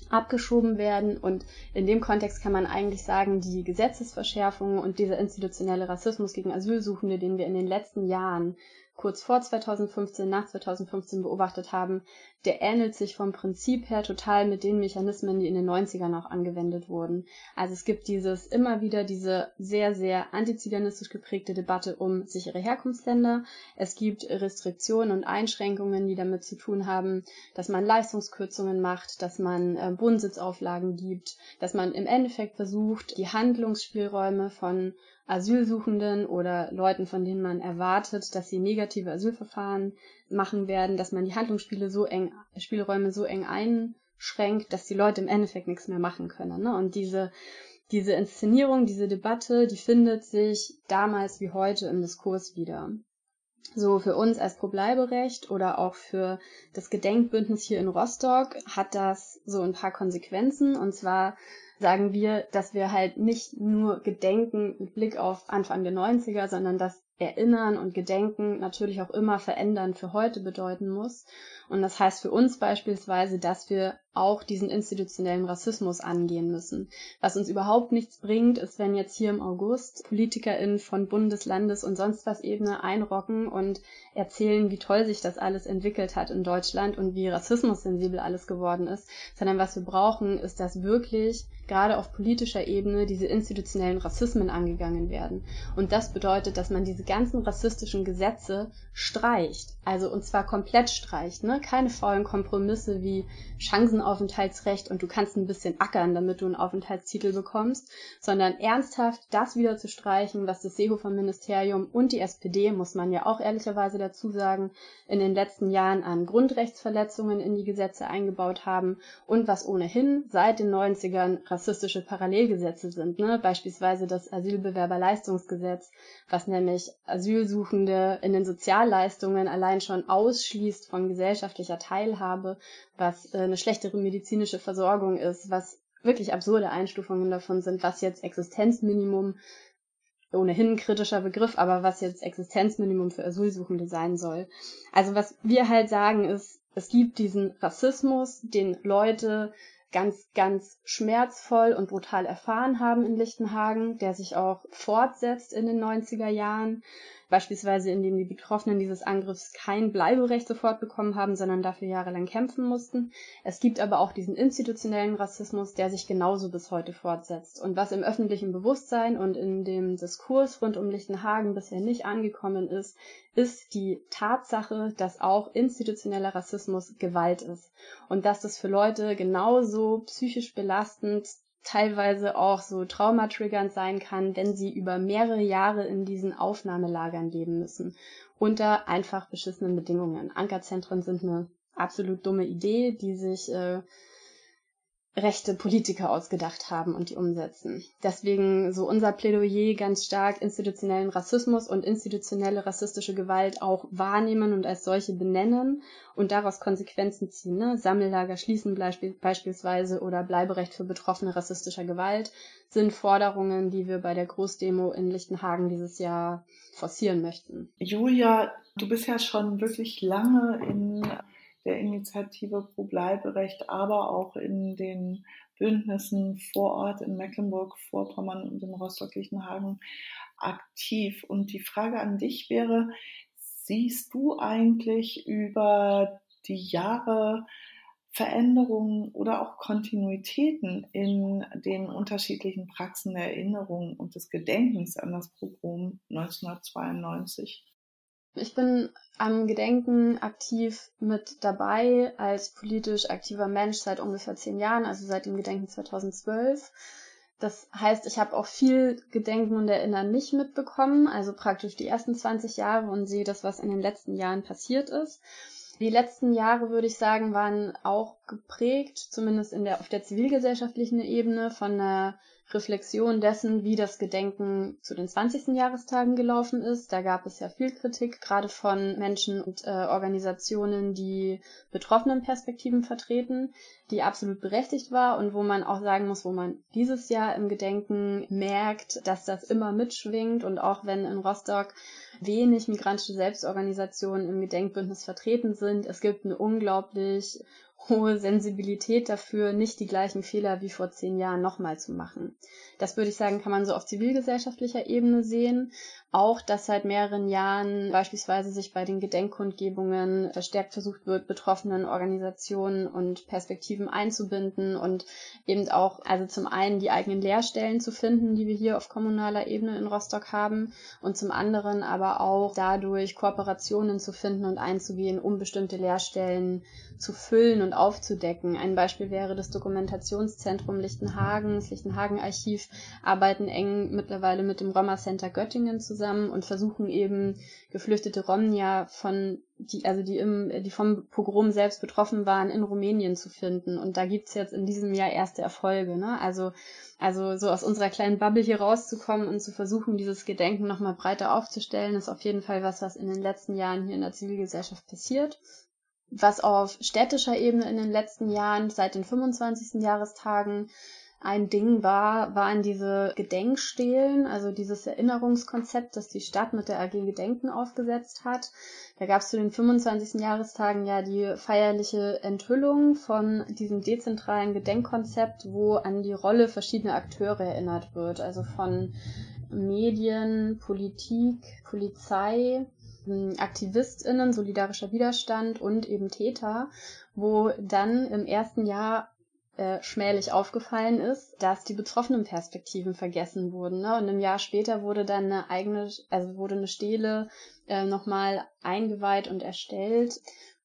abgeschoben werden. Und in dem Kontext kann man eigentlich sagen, die Gesetzesverschärfungen und dieser institutionelle Rassismus gegen Asylsuchende, den wir in den letzten Jahren kurz vor 2015, nach 2015 beobachtet haben, der ähnelt sich vom Prinzip her total mit den Mechanismen, die in den 90ern auch angewendet wurden. Also es gibt dieses immer wieder diese sehr, sehr antiziganistisch geprägte Debatte um sichere Herkunftsländer. Es gibt Restriktionen und Einschränkungen, die damit zu tun haben, dass man Leistungskürzungen macht, dass man äh, Wohnsitzauflagen gibt, dass man im Endeffekt versucht, die Handlungsspielräume von Asylsuchenden oder Leuten, von denen man erwartet, dass sie negative Asylverfahren machen werden, dass man die Handlungsspiele so eng, Spielräume so eng einschränkt, dass die Leute im Endeffekt nichts mehr machen können. Ne? Und diese, diese Inszenierung, diese Debatte, die findet sich damals wie heute im Diskurs wieder. So für uns als Pro-Bleiberecht oder auch für das Gedenkbündnis hier in Rostock hat das so ein paar Konsequenzen. Und zwar sagen wir, dass wir halt nicht nur gedenken mit Blick auf Anfang der 90er, sondern dass Erinnern und Gedenken natürlich auch immer verändern für heute bedeuten muss. Und das heißt für uns beispielsweise, dass wir auch diesen institutionellen Rassismus angehen müssen. Was uns überhaupt nichts bringt, ist, wenn jetzt hier im August PolitikerInnen von Bundes-, Landes- und sonst was Ebene einrocken und erzählen, wie toll sich das alles entwickelt hat in Deutschland und wie rassismussensibel alles geworden ist, sondern was wir brauchen, ist, dass wirklich gerade auf politischer Ebene diese institutionellen Rassismen angegangen werden. Und das bedeutet, dass man diese ganzen rassistischen Gesetze streicht. Also und zwar komplett streicht. Ne? Keine faulen Kompromisse wie Chancenaufenthaltsrecht und du kannst ein bisschen ackern, damit du einen Aufenthaltstitel bekommst, sondern ernsthaft das wieder zu streichen, was das Seehofer-Ministerium und die SPD, muss man ja auch ehrlicherweise dazu sagen, in den letzten Jahren an Grundrechtsverletzungen in die Gesetze eingebaut haben und was ohnehin seit den 90ern rassistische Parallelgesetze sind. Ne? Beispielsweise das Asylbewerberleistungsgesetz, was nämlich Asylsuchende in den Sozialleistungen allein schon ausschließt von gesellschaftlicher Teilhabe, was äh, eine schlechtere medizinische Versorgung ist, was wirklich absurde Einstufungen davon sind, was jetzt Existenzminimum ohnehin ein kritischer Begriff, aber was jetzt Existenzminimum für Asylsuchende sein soll. Also was wir halt sagen ist, es gibt diesen Rassismus, den Leute ganz, ganz schmerzvoll und brutal erfahren haben in Lichtenhagen, der sich auch fortsetzt in den 90er Jahren beispielsweise indem die Betroffenen dieses Angriffs kein Bleiberecht sofort bekommen haben, sondern dafür jahrelang kämpfen mussten. Es gibt aber auch diesen institutionellen Rassismus, der sich genauso bis heute fortsetzt. Und was im öffentlichen Bewusstsein und in dem Diskurs rund um Lichtenhagen bisher nicht angekommen ist, ist die Tatsache, dass auch institutioneller Rassismus Gewalt ist und dass das für Leute genauso psychisch belastend teilweise auch so traumatriggernd sein kann, wenn sie über mehrere Jahre in diesen Aufnahmelagern leben müssen, unter einfach beschissenen Bedingungen. Ankerzentren sind eine absolut dumme Idee, die sich äh, rechte Politiker ausgedacht haben und die umsetzen. Deswegen so unser Plädoyer ganz stark institutionellen Rassismus und institutionelle rassistische Gewalt auch wahrnehmen und als solche benennen und daraus Konsequenzen ziehen. Ne? Sammellager schließen beispielsweise oder Bleiberecht für Betroffene rassistischer Gewalt sind Forderungen, die wir bei der Großdemo in Lichtenhagen dieses Jahr forcieren möchten. Julia, du bist ja schon wirklich lange in der Initiative pro Bleiberecht, aber auch in den Bündnissen vor Ort in Mecklenburg-Vorpommern und in Rostock-Lichtenhagen aktiv. Und die Frage an dich wäre, siehst du eigentlich über die Jahre Veränderungen oder auch Kontinuitäten in den unterschiedlichen Praxen der Erinnerung und des Gedenkens an das Pogrom 1992? Ich bin am Gedenken aktiv mit dabei als politisch aktiver Mensch seit ungefähr zehn Jahren, also seit dem Gedenken 2012. Das heißt, ich habe auch viel Gedenken und Erinnern nicht mitbekommen, also praktisch die ersten 20 Jahre und sehe das, was in den letzten Jahren passiert ist. Die letzten Jahre, würde ich sagen, waren auch geprägt, zumindest in der, auf der zivilgesellschaftlichen Ebene, von einer Reflexion dessen, wie das Gedenken zu den 20. Jahrestagen gelaufen ist. Da gab es ja viel Kritik, gerade von Menschen und äh, Organisationen, die betroffenen Perspektiven vertreten, die absolut berechtigt war und wo man auch sagen muss, wo man dieses Jahr im Gedenken merkt, dass das immer mitschwingt und auch wenn in Rostock wenig migrantische Selbstorganisationen im Gedenkbündnis vertreten sind, es gibt eine unglaublich hohe Sensibilität dafür, nicht die gleichen Fehler wie vor zehn Jahren nochmal zu machen. Das würde ich sagen, kann man so auf zivilgesellschaftlicher Ebene sehen. Auch, dass seit mehreren Jahren beispielsweise sich bei den Gedenkkundgebungen verstärkt versucht wird, betroffenen Organisationen und Perspektiven einzubinden und eben auch, also zum einen die eigenen Lehrstellen zu finden, die wir hier auf kommunaler Ebene in Rostock haben und zum anderen aber auch dadurch Kooperationen zu finden und einzugehen, um bestimmte Lehrstellen zu füllen und aufzudecken. Ein Beispiel wäre das Dokumentationszentrum Lichtenhagen, das Lichtenhagen-Archiv, arbeiten eng mittlerweile mit dem Roma Center Göttingen zusammen und versuchen eben geflüchtete Romnia von die, also die im, die vom Pogrom selbst betroffen waren, in Rumänien zu finden. Und da gibt's jetzt in diesem Jahr erste Erfolge. Ne? Also, also so aus unserer kleinen Bubble hier rauszukommen und zu versuchen, dieses Gedenken nochmal breiter aufzustellen, ist auf jeden Fall was, was in den letzten Jahren hier in der Zivilgesellschaft passiert was auf städtischer Ebene in den letzten Jahren seit den 25. Jahrestagen ein Ding war, waren diese Gedenkstelen, also dieses Erinnerungskonzept, das die Stadt mit der AG Gedenken aufgesetzt hat. Da gab es zu den 25. Jahrestagen ja die feierliche Enthüllung von diesem dezentralen Gedenkkonzept, wo an die Rolle verschiedener Akteure erinnert wird, also von Medien, Politik, Polizei, AktivistInnen, solidarischer Widerstand und eben Täter, wo dann im ersten Jahr äh, schmählich aufgefallen ist, dass die betroffenen Perspektiven vergessen wurden. Ne? Und ein Jahr später wurde dann eine eigene, also wurde eine Stele äh, nochmal eingeweiht und erstellt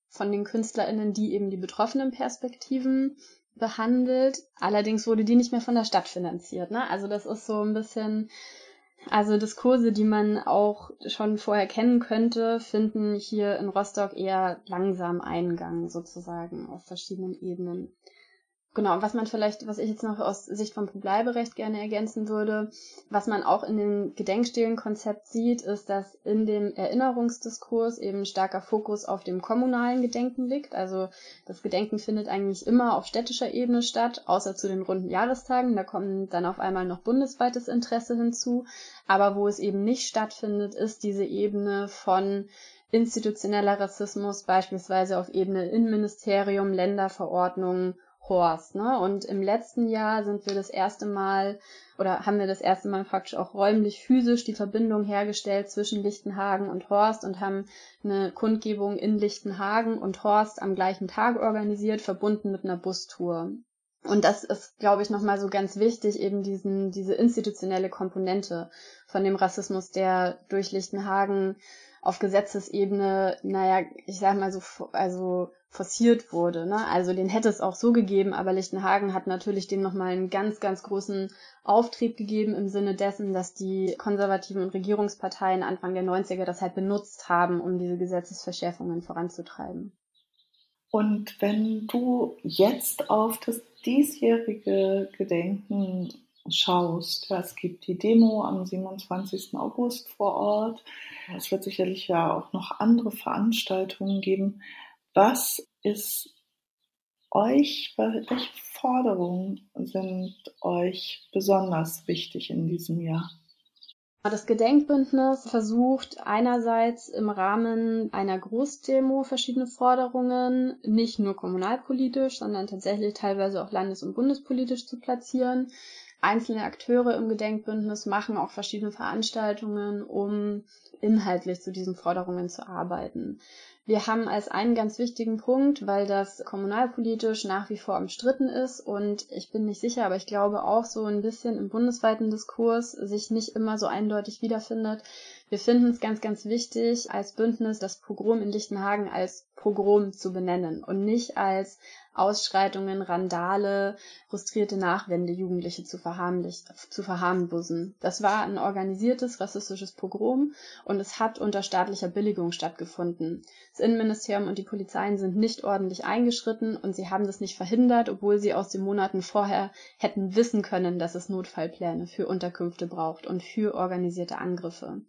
von den KünstlerInnen, die eben die betroffenen Perspektiven behandelt. Allerdings wurde die nicht mehr von der Stadt finanziert. Ne? Also das ist so ein bisschen also Diskurse, die man auch schon vorher kennen könnte, finden hier in Rostock eher langsam Eingang sozusagen auf verschiedenen Ebenen. Genau, was man vielleicht, was ich jetzt noch aus Sicht vom Bleiberecht gerne ergänzen würde, was man auch in dem Gedenkstelenkonzept sieht, ist, dass in dem Erinnerungsdiskurs eben starker Fokus auf dem kommunalen Gedenken liegt. Also das Gedenken findet eigentlich immer auf städtischer Ebene statt, außer zu den runden Jahrestagen. Da kommt dann auf einmal noch bundesweites Interesse hinzu. Aber wo es eben nicht stattfindet, ist diese Ebene von institutioneller Rassismus, beispielsweise auf Ebene Innenministerium, Länderverordnungen Horst. Ne? Und im letzten Jahr sind wir das erste Mal oder haben wir das erste Mal praktisch auch räumlich physisch die Verbindung hergestellt zwischen Lichtenhagen und Horst und haben eine Kundgebung in Lichtenhagen und Horst am gleichen Tag organisiert, verbunden mit einer Bustour. Und das ist, glaube ich, nochmal so ganz wichtig, eben diesen, diese institutionelle Komponente von dem Rassismus, der durch Lichtenhagen auf Gesetzesebene, naja, ich sag mal so, also forciert wurde. Ne? Also den hätte es auch so gegeben, aber Lichtenhagen hat natürlich dem nochmal einen ganz, ganz großen Auftrieb gegeben im Sinne dessen, dass die konservativen und Regierungsparteien Anfang der 90er das halt benutzt haben, um diese Gesetzesverschärfungen voranzutreiben. Und wenn du jetzt auf das diesjährige Gedenken schaust. Es gibt die Demo am 27. August vor Ort. Es wird sicherlich ja auch noch andere Veranstaltungen geben. Was ist euch, welche Forderungen sind euch besonders wichtig in diesem Jahr? Das Gedenkbündnis versucht einerseits im Rahmen einer Großdemo verschiedene Forderungen nicht nur kommunalpolitisch, sondern tatsächlich teilweise auch landes- und bundespolitisch zu platzieren. Einzelne Akteure im Gedenkbündnis machen auch verschiedene Veranstaltungen, um inhaltlich zu diesen Forderungen zu arbeiten. Wir haben als einen ganz wichtigen Punkt, weil das kommunalpolitisch nach wie vor umstritten ist und ich bin nicht sicher, aber ich glaube auch so ein bisschen im bundesweiten Diskurs sich nicht immer so eindeutig wiederfindet. Wir finden es ganz, ganz wichtig, als Bündnis das Pogrom in Lichtenhagen als Pogrom zu benennen und nicht als Ausschreitungen, Randale, frustrierte Nachwände Jugendliche zu, zu verharmlosen. Das war ein organisiertes rassistisches Pogrom und es hat unter staatlicher Billigung stattgefunden. Das Innenministerium und die Polizeien sind nicht ordentlich eingeschritten und sie haben das nicht verhindert, obwohl sie aus den Monaten vorher hätten wissen können, dass es Notfallpläne für Unterkünfte braucht und für organisierte Angriffe.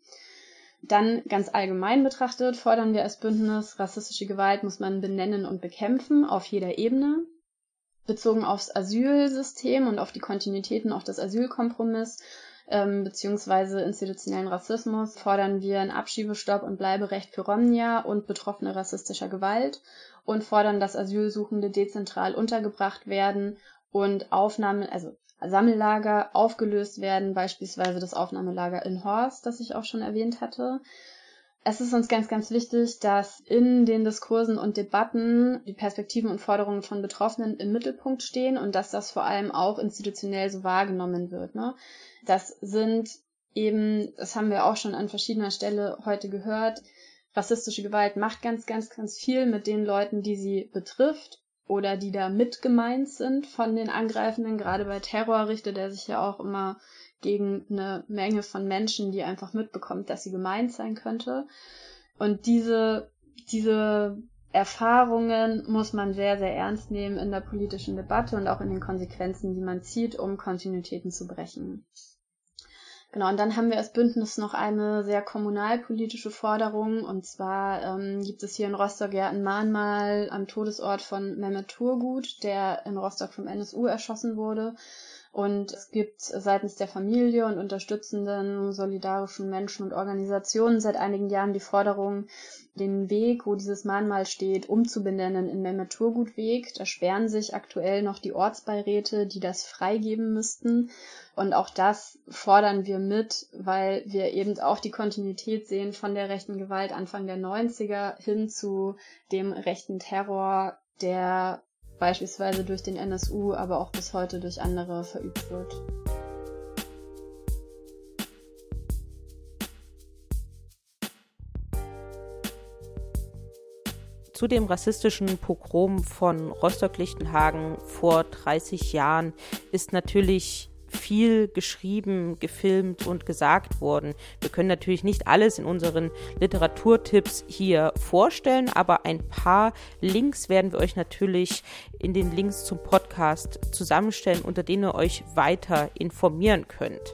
Dann ganz allgemein betrachtet fordern wir als Bündnis, rassistische Gewalt muss man benennen und bekämpfen auf jeder Ebene. Bezogen aufs Asylsystem und auf die Kontinuitäten, auf das Asylkompromiss ähm, beziehungsweise institutionellen Rassismus fordern wir einen Abschiebestopp und Bleiberecht für Romnia und Betroffene rassistischer Gewalt und fordern, dass Asylsuchende dezentral untergebracht werden und Aufnahmen, also Sammellager aufgelöst werden, beispielsweise das Aufnahmelager in Horst, das ich auch schon erwähnt hatte. Es ist uns ganz, ganz wichtig, dass in den Diskursen und Debatten die Perspektiven und Forderungen von Betroffenen im Mittelpunkt stehen und dass das vor allem auch institutionell so wahrgenommen wird. Ne? Das sind eben, das haben wir auch schon an verschiedener Stelle heute gehört, rassistische Gewalt macht ganz, ganz, ganz viel mit den Leuten, die sie betrifft oder die da mit gemeint sind von den Angreifenden. Gerade bei Terror richtet er sich ja auch immer gegen eine Menge von Menschen, die einfach mitbekommt, dass sie gemeint sein könnte. Und diese, diese Erfahrungen muss man sehr, sehr ernst nehmen in der politischen Debatte und auch in den Konsequenzen, die man zieht, um Kontinuitäten zu brechen. Genau, und dann haben wir als Bündnis noch eine sehr kommunalpolitische Forderung. Und zwar ähm, gibt es hier in Rostock ja ein Mahnmal am Todesort von Mehmet Turgut, der in Rostock vom NSU erschossen wurde. Und es gibt seitens der Familie und unterstützenden solidarischen Menschen und Organisationen seit einigen Jahren die Forderung, den Weg, wo dieses Mahnmal steht, umzubenennen in Mehmet Turgut Weg. Da sperren sich aktuell noch die Ortsbeiräte, die das freigeben müssten. Und auch das fordern wir mit, weil wir eben auch die Kontinuität sehen von der rechten Gewalt Anfang der 90er hin zu dem rechten Terror, der beispielsweise durch den NSU, aber auch bis heute durch andere verübt wird. Zu dem rassistischen Pogrom von Rostock-Lichtenhagen vor 30 Jahren ist natürlich viel geschrieben, gefilmt und gesagt worden. Wir können natürlich nicht alles in unseren Literaturtipps hier vorstellen, aber ein paar Links werden wir euch natürlich in den Links zum Podcast zusammenstellen, unter denen ihr euch weiter informieren könnt.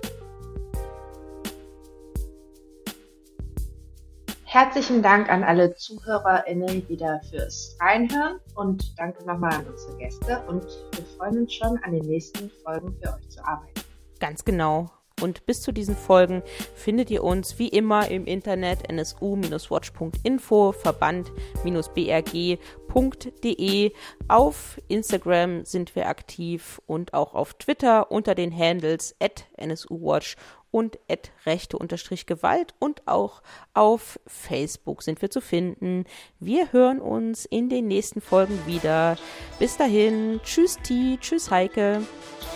Herzlichen Dank an alle ZuhörerInnen wieder fürs Reinhören und danke nochmal an unsere Gäste und wir freuen uns schon an den nächsten Folgen für euch zu arbeiten. Ganz genau. Und bis zu diesen Folgen findet ihr uns wie immer im Internet nsu-watch.info, verband-brg.de. Auf Instagram sind wir aktiv und auch auf Twitter unter den Handles at nsuwatch und at rechte-gewalt und auch auf Facebook sind wir zu finden. Wir hören uns in den nächsten Folgen wieder. Bis dahin, tschüss Ti, tschüss Heike.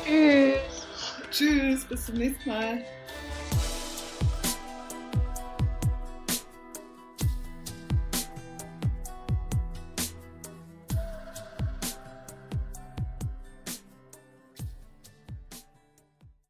Tschüss. Tschüss, bis zum nächsten Mal.